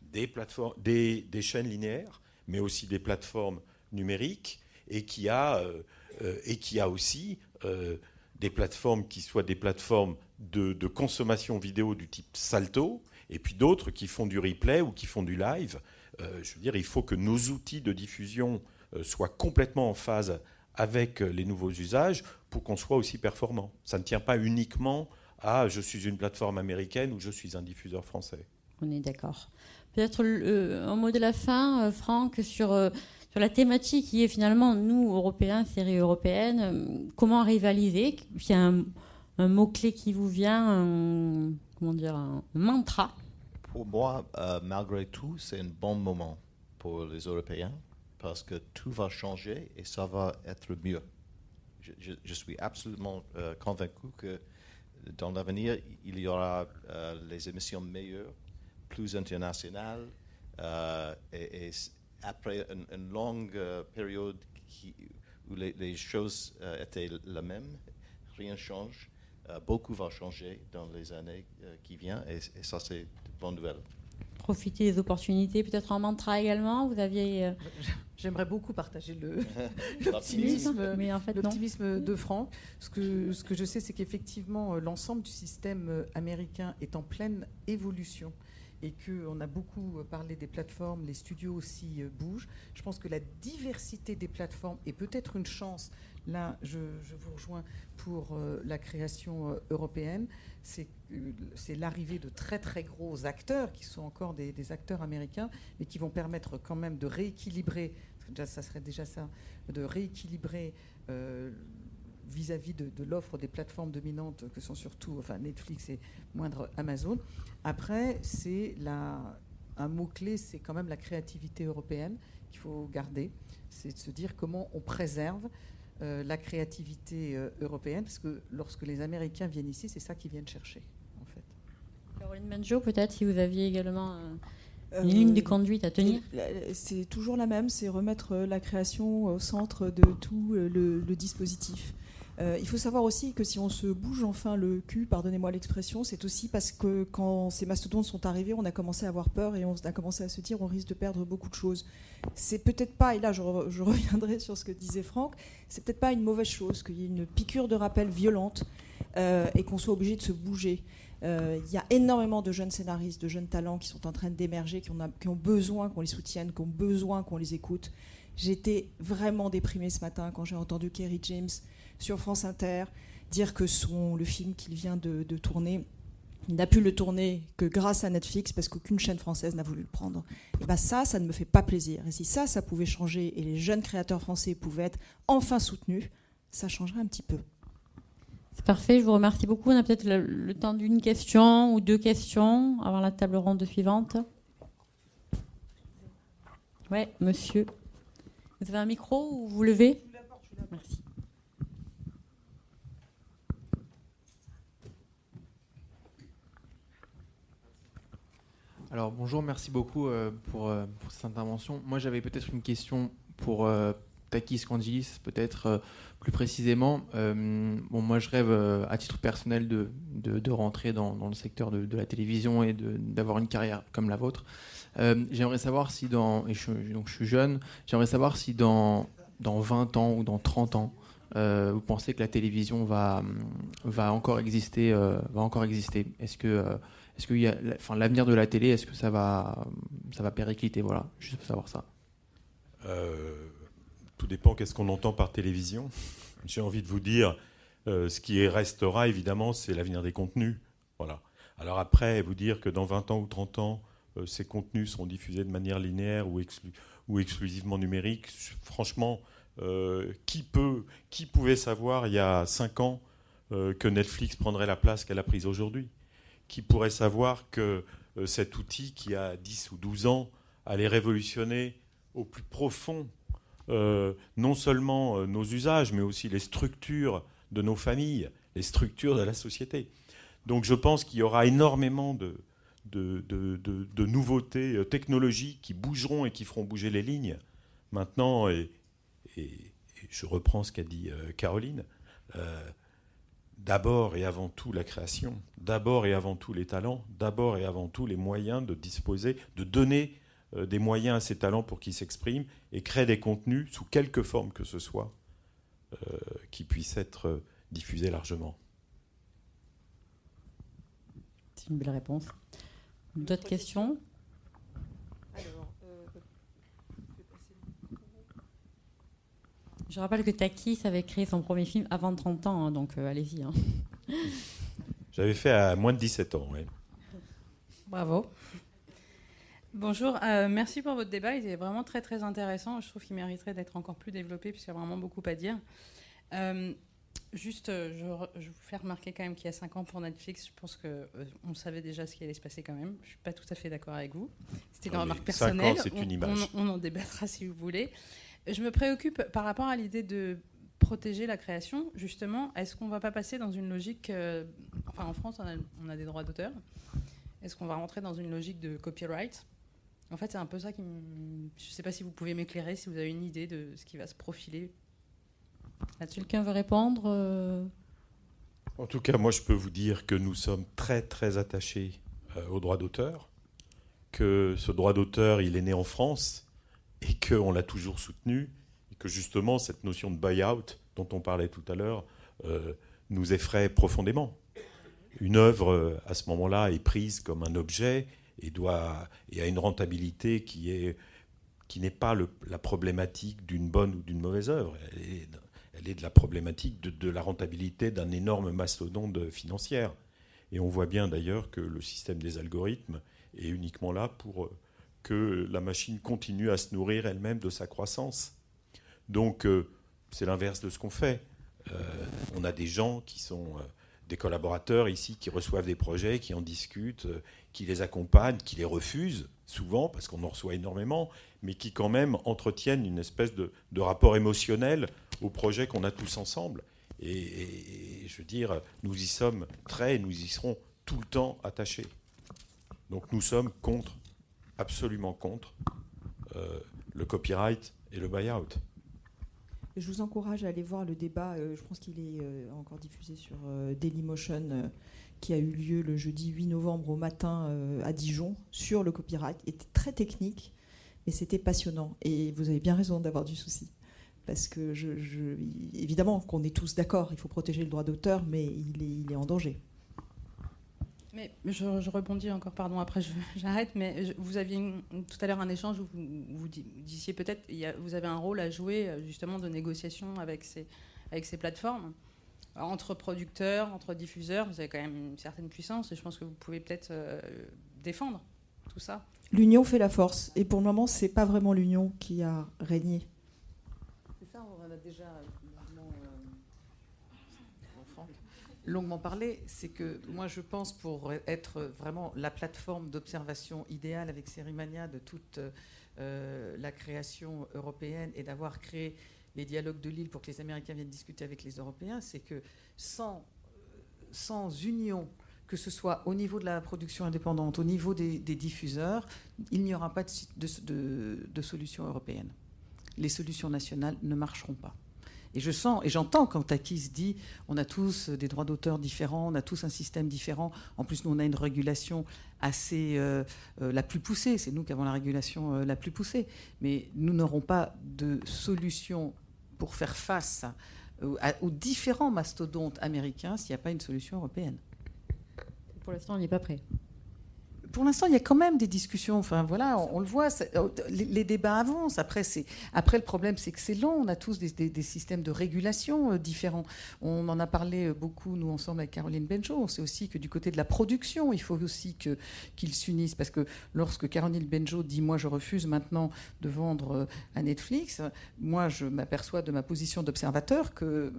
des, plateformes, des, chaînes linéaires, mais aussi des plateformes numériques, et qui a, euh, euh, et qui a aussi euh, des plateformes qui soient des plateformes de, de, consommation vidéo du type Salto, et puis d'autres qui font du replay ou qui font du live. je veux dire, il faut que nos outils de diffusion soient complètement en phase avec les nouveaux usages pour qu'on soit aussi performant. Ça ne tient pas uniquement à je suis une plateforme américaine ou je suis un diffuseur français. On est d'accord. Peut-être euh, un mot de la fin, euh, Franck, sur, euh, sur la thématique qui est finalement, nous, Européens, séries européennes, comment rivaliser? Il y a un, un mot-clé qui vous vient, un, comment dire, un mantra? Pour moi, malgré tout, c'est un bon moment pour les Européens parce que tout va changer et ça va être mieux. Je, suis absolument euh, convaincu que dans l'avenir, il y aura euh, les émissions meilleures, plus internationales, euh, et, après une, longue période où les, choses étaient les mêmes, rien change. beaucoup va changer dans les années qui viennent, et, et ça, c'est une bonne nouvelle profiter des opportunités, peut-être en mantra également. Vous aviez. Euh, J'aimerais beaucoup partager l'optimisme, mais en fait, l'optimisme de Franck. Ce que, ce que je sais, c'est qu'effectivement, euh, l'ensemble du système euh, américain est en pleine évolution et qu'on a beaucoup parlé des plateformes, les studios aussi bougent. Je pense que la diversité des plateformes est peut-être une chance. Là, je, vous rejoins pour la création européenne. C'est l'arrivée de très très gros acteurs qui sont encore des, acteurs américains, mais qui vont permettre quand même de rééquilibrer, ça serait déjà ça, de rééquilibrer vis-à-vis de, l'offre des plateformes dominantes que sont surtout enfin Netflix et moindre Amazon. Après, c'est un mot-clé, c'est quand même la créativité européenne qu'il faut garder. C'est de se dire comment on préserve euh, la créativité euh, européenne, parce que lorsque les Américains viennent ici, c'est ça qu'ils viennent chercher, en fait. Caroline Manjo, peut-être, si vous aviez également... Euh, une ligne de conduite à tenir C'est toujours la même, c'est remettre la création au centre de tout le dispositif. Euh, il faut savoir aussi que si on se bouge enfin le cul, pardonnez-moi l'expression, c'est aussi parce que quand ces mastodontes sont arrivés, on a commencé à avoir peur et on a commencé à se dire on risque de perdre beaucoup de choses. C'est peut-être pas, et là je, reviendrai sur ce que disait Franck, c'est peut-être pas une mauvaise chose qu'il y ait une piqûre de rappel violente euh, et qu'on soit obligé de se bouger. Euh, il y a énormément de jeunes scénaristes, de jeunes talents qui sont en train d'émerger, qui, qui, ont besoin qu'on les soutienne, qui ont besoin qu'on les écoute. J'étais vraiment déprimée ce matin quand j'ai entendu Kerry James sur France Inter, dire que son, le film qu'il vient de, tourner, il n'a pu le tourner que grâce à Netflix parce qu'aucune chaîne française n'a voulu le prendre. Et bien ça, ça ne me fait pas plaisir. Et si ça, ça pouvait changer et les jeunes créateurs français pouvaient être enfin soutenus, ça changerait un petit peu. C'est parfait, je vous remercie beaucoup. On a peut-être le, temps d'une question ou deux questions avant la table ronde suivante. Oui, monsieur. Vous avez un micro ou vous levez? Merci. Alors bonjour, merci beaucoup euh, pour, euh, pour, cette intervention. Moi j'avais peut-être une question pour euh, Takis Kandilis, peut-être plus précisément. bon, moi je rêve à titre personnel de, de, rentrer dans, le secteur de, la télévision et d'avoir une carrière comme la vôtre. j'aimerais savoir si dans, et donc je suis jeune, j'aimerais savoir si dans, dans 20 ans ou dans 30 ans, vous pensez que la télévision va, va encore exister, exister. Est-ce que est-ce que l'avenir de la télé, est-ce que ça va, ça va péricliter Voilà, juste pour savoir ça. Euh, tout dépend qu'est-ce qu'on entend par télévision. J'ai envie de vous dire, euh, ce qui restera évidemment, c'est l'avenir des contenus. Voilà. Alors après, vous dire que dans 20 ans ou 30 ans, euh, ces contenus seront diffusés de manière linéaire ou, ou exclusivement numérique, franchement, qui peut, qui pouvait savoir il y a 5 ans que Netflix prendrait la place qu'elle a prise aujourd'hui? Qui pourrait savoir que euh, cet outil qui a 10 ou 12 ans allait révolutionner au plus profond euh, non seulement euh, nos usages, mais aussi les structures de nos familles, les structures de la société. Donc je pense qu'il y aura énormément de, de, nouveautés technologiques qui bougeront et qui feront bouger les lignes. Maintenant, et, je reprends ce qu'a dit Caroline, d'abord et avant tout la création, d'abord et avant tout les talents, d'abord et avant tout les moyens de disposer, de donner euh, des moyens à ces talents pour qu'ils s'expriment et créent des contenus sous quelque forme que ce soit euh, qui puissent être euh, diffusés largement. C'est une belle réponse. D'autres questions? Je rappelle que Takis avait créé son premier film avant 30 ans, hein, donc euh, allez-y. Hein. J'avais fait à moins de 17 ans, oui. Bravo. Bonjour, euh, merci pour votre débat. Il est vraiment très très intéressant. Je trouve qu'il mériterait d'être encore plus développé puisqu'il y a vraiment beaucoup à dire. Euh, juste, je, je, vous fais remarquer quand même qu'il y a 5 ans pour Netflix, je pense qu'on savait déjà ce qui allait se passer quand même. Je ne suis pas tout à fait d'accord avec vous. C'était une remarque personnelle. c'est une image. on, en débattra si vous voulez. Je me préoccupe par rapport à l'idée de protéger la création, justement. Est-ce qu'on ne va pas passer dans une logique. Euh, enfin, en France, on a, des droits d'auteur. Est-ce qu'on va rentrer dans une logique de copyright? En fait, c'est un peu ça qui me. Je ne sais pas si vous pouvez m'éclairer, si vous avez une idée de ce qui va se profiler là-dessus. Quelqu'un veut répondre euh? En tout cas, moi, je peux vous dire que nous sommes très, très attachés euh, au droit d'auteur. Que ce droit d'auteur, il est né en France et qu'on l'a toujours soutenu, et que justement cette notion de buy-out dont on parlait tout à l'heure euh, nous effraie profondément. Une œuvre, euh, à ce moment-là, est prise comme un objet et, a une rentabilité qui est qui n'est pas la problématique d'une bonne ou d'une mauvaise œuvre. Elle est, de la problématique de, de la rentabilité d'un énorme mastodonte financière. Et on voit bien d'ailleurs que le système des algorithmes est uniquement là pour que la machine continue à se nourrir elle-même de sa croissance. Donc euh, c'est l'inverse de ce qu'on fait. Euh, on a des gens qui sont euh, des collaborateurs ici qui reçoivent des projets, qui en discutent, qui les accompagnent, qui les refusent souvent parce qu'on en reçoit énormément, mais qui quand même entretiennent une espèce de, rapport émotionnel au projet qu'on a tous ensemble. Et, et, je veux dire, nous y sommes très, nous y serons tout le temps attachés. Donc nous sommes contre, absolument contre, euh, le copyright et le buy-out. Je vous encourage à aller voir le débat, euh, je pense qu'il est euh, encore diffusé sur Dailymotion, qui a eu lieu le jeudi 8 novembre au matin à Dijon, sur le copyright. Il était très technique, mais c'était passionnant. Et vous avez bien raison d'avoir du souci. Parce que, évidemment, qu'on est tous d'accord, il faut protéger le droit d'auteur, mais il est en danger. Mais je, je, rebondis encore, pardon, après j'arrête, mais je, vous aviez une, tout à l'heure un échange où vous, vous disiez peut-être, vous avez un rôle à jouer justement de négociation avec ces, avec ces plateformes. Entre producteurs, entre diffuseurs, vous avez quand même une certaine puissance et je pense que vous pouvez peut-être euh, défendre tout ça. L'union fait la force et pour le moment, c'est pas vraiment l'union qui a régné. C'est ça, on en a déjà longuement, euh, longuement parlé. C'est que moi, je pense pour être vraiment la plateforme d'observation idéale avec Sérimania de toute euh, la création européenne et d'avoir créé les dialogues de Lille pour que les Américains viennent discuter avec les Européens, c'est que sans, sans union, que ce soit au niveau de la production indépendante, au niveau des, diffuseurs, il n'y aura pas de, de, de, de solution européenne. Les solutions nationales ne marcheront pas. Et je sens et j'entends quand Takis dit on a tous des droits d'auteur différents, on a tous un système différent. En plus, nous, on a une régulation assez euh, euh, la plus poussée. C'est nous qui avons la régulation euh, la plus poussée. Mais nous n'aurons pas de solution pour faire face aux, aux différents mastodontes américains s'il n'y a pas une solution européenne. Pour l'instant, on n'est pas prêt pour l'instant, il y a quand même des discussions. Enfin, voilà, on, le voit, les, les, débats avancent. Après, après le problème, c'est que c'est long. On a tous des, systèmes de régulation euh, différents. On en a parlé beaucoup, nous, ensemble avec Caroline Benjo. On sait aussi que du côté de la production, il faut aussi qu'ils qu s'unissent. Parce que lorsque Caroline Benjo dit Moi, je refuse maintenant de vendre euh, à Netflix, moi, je m'aperçois de ma position d'observateur qu'elle euh,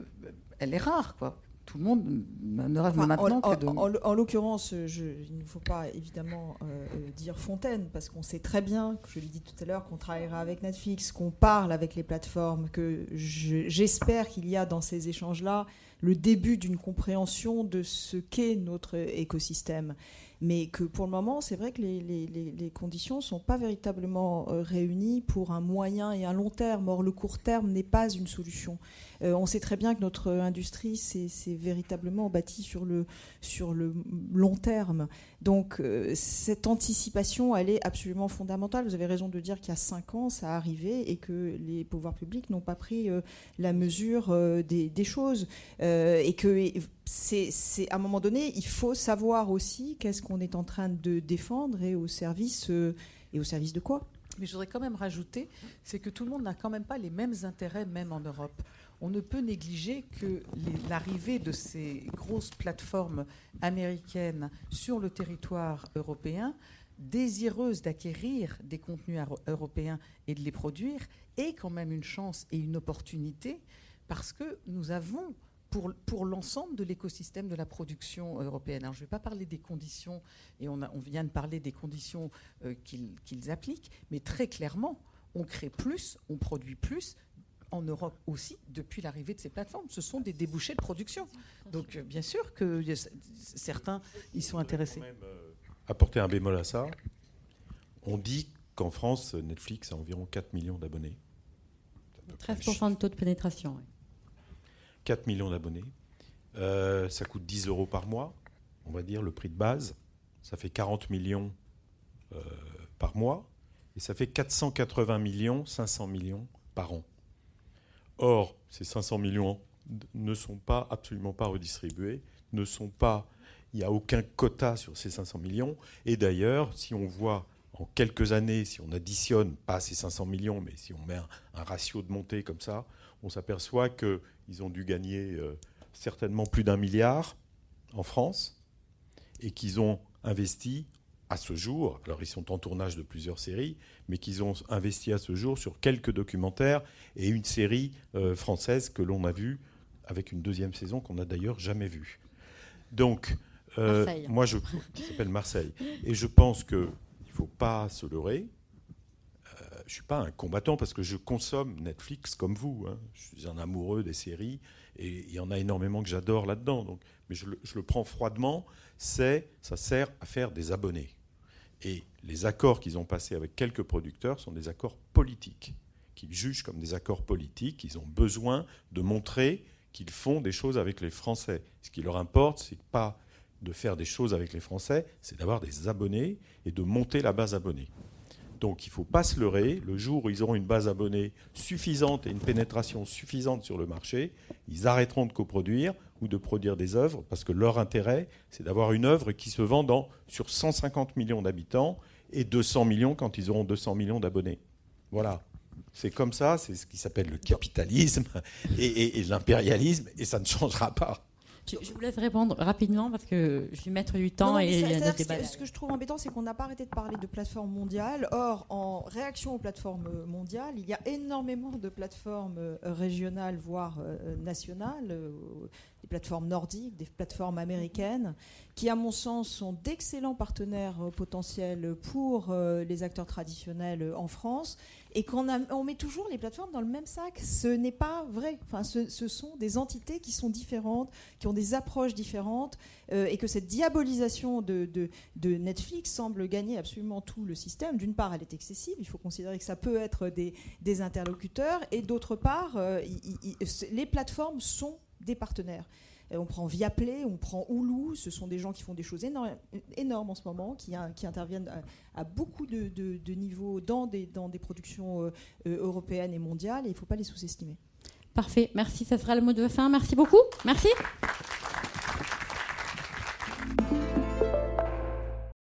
est rare, quoi tout le monde ne rêve enfin, maintenant en, que de... En, en, en l'occurrence, il ne faut pas évidemment euh, dire Fontaine, parce qu'on sait très bien, je l'ai dit tout à l'heure, qu'on travaillera avec Netflix, qu'on parle avec les plateformes, que j'espère qu'il y a dans ces échanges-là le début d'une compréhension de ce qu'est notre écosystème mais que pour le moment, c'est vrai que les, conditions ne sont pas véritablement euh, réunies pour un moyen et un long terme. Or, le court terme n'est pas une solution. Euh, on sait très bien que notre industrie s'est véritablement bâtie sur le, long terme. Donc, euh, cette anticipation, elle est absolument fondamentale. Vous avez raison de dire qu'il y a cinq ans, ça arrivait et que les pouvoirs publics n'ont pas pris la mesure des, choses. et que c'est à un moment donné, il faut savoir aussi qu'est-ce qu'on est en train de défendre et au service, et au service de quoi. Mais je voudrais quand même rajouter, c'est que tout le monde n'a quand même pas les mêmes intérêts, même en Europe on ne peut négliger que l'arrivée de ces grosses plateformes américaines sur le territoire européen, désireuses d'acquérir des contenus européens et de les produire, est quand même une chance et une opportunité parce que nous avons pour, pour l'ensemble de l'écosystème de la production européenne. Alors, je ne vais pas parler des conditions, et on, a, on vient de parler des conditions euh, qu'ils qu appliquent, mais très clairement, on crée plus, on produit plus, en Europe aussi depuis l'arrivée de ces plateformes. Ce sont des débouchés de production. Donc euh, bien sûr que certains y sont intéressés. Quand même, euh, apporter un bémol à ça. On dit qu'en France, Netflix a environ 4 millions d'abonnés. 13% de taux de pénétration. Oui. 4 millions d'abonnés. Euh, ça coûte 10 euros par mois, on va dire, le prix de base. Ça fait 40 millions euh, par mois. Et ça fait 480 millions, 500 millions par an. Or, ces 500 millions ne sont pas absolument pas redistribués, ne sont pas Il n'y a aucun quota sur ces 500 millions. Et d'ailleurs, si on voit en quelques années, si on additionne, pas ces 500 millions, mais si on met un, ratio de montée comme ça, on s'aperçoit qu'ils ont dû gagner euh, certainement plus d'un milliard en France et qu'ils ont investi à ce jour, alors ils sont en tournage de plusieurs séries, mais qu'ils ont investi à ce jour sur quelques documentaires et une série euh, française que l'on a vue avec une deuxième saison qu'on n'a d'ailleurs jamais vue. Donc, euh, moi, je, qui s'appelle Marseille. Et je pense qu'il ne faut pas se leurrer. Je ne suis pas un combattant parce que je consomme Netflix comme vous. Hein. Je suis un amoureux des séries et il y en a énormément que j'adore là-dedans. Donc, mais je le, je le prends froidement. C'est, ça sert à faire des abonnés. Et les accords qu'ils ont passés avec quelques producteurs sont des accords politiques, qu'ils jugent comme des accords politiques. Ils ont besoin de montrer qu'ils font des choses avec les Français. Ce qui leur importe, c'est pas de faire des choses avec les Français, c'est d'avoir des abonnés et de monter la base abonnée. Donc il ne faut pas se leurrer. Le jour où ils auront une base abonnée suffisante et une pénétration suffisante sur le marché, ils arrêteront de coproduire ou de produire des œuvres parce que leur intérêt, c'est d'avoir une œuvre qui se vend dans, sur 150 millions d'habitants et 200 millions quand ils auront 200 millions d'abonnés. Voilà. C'est comme ça, c'est ce qui s'appelle le capitalisme et, et l'impérialisme, et ça ne changera pas. Je, vous laisse répondre rapidement parce que je vais mettre du temps et il y a des Ce que je trouve embêtant, c'est qu'on n'a pas arrêté de parler de plateformes mondiales. Or, en réaction aux plateformes mondiales, il y a énormément de plateformes euh, régionales, voire euh, nationales, euh, des plateformes nordiques, des plateformes américaines, qui, à mon sens, sont d'excellents partenaires potentiels pour les acteurs traditionnels en France et qu'on on met toujours les plateformes dans le même sac. Ce n'est pas vrai. Enfin, ce, sont des entités qui sont différentes, qui ont des approches différentes, euh, et que cette diabolisation de, Netflix semble gagner absolument tout le système. D'une part, elle est excessive, il faut considérer que ça peut être des, des interlocuteurs, et d'autre part, euh, les plateformes sont des partenaires. Euh, on prend Viaplay, on prend Hulu, ce sont des gens qui font des choses énormes, en ce moment, qui, interviennent à, beaucoup de, niveaux dans des, productions euh, euh, européennes et mondiales, il ne faut pas les sous-estimer. Parfait, merci, ça sera le mot de fin. Merci beaucoup. Merci.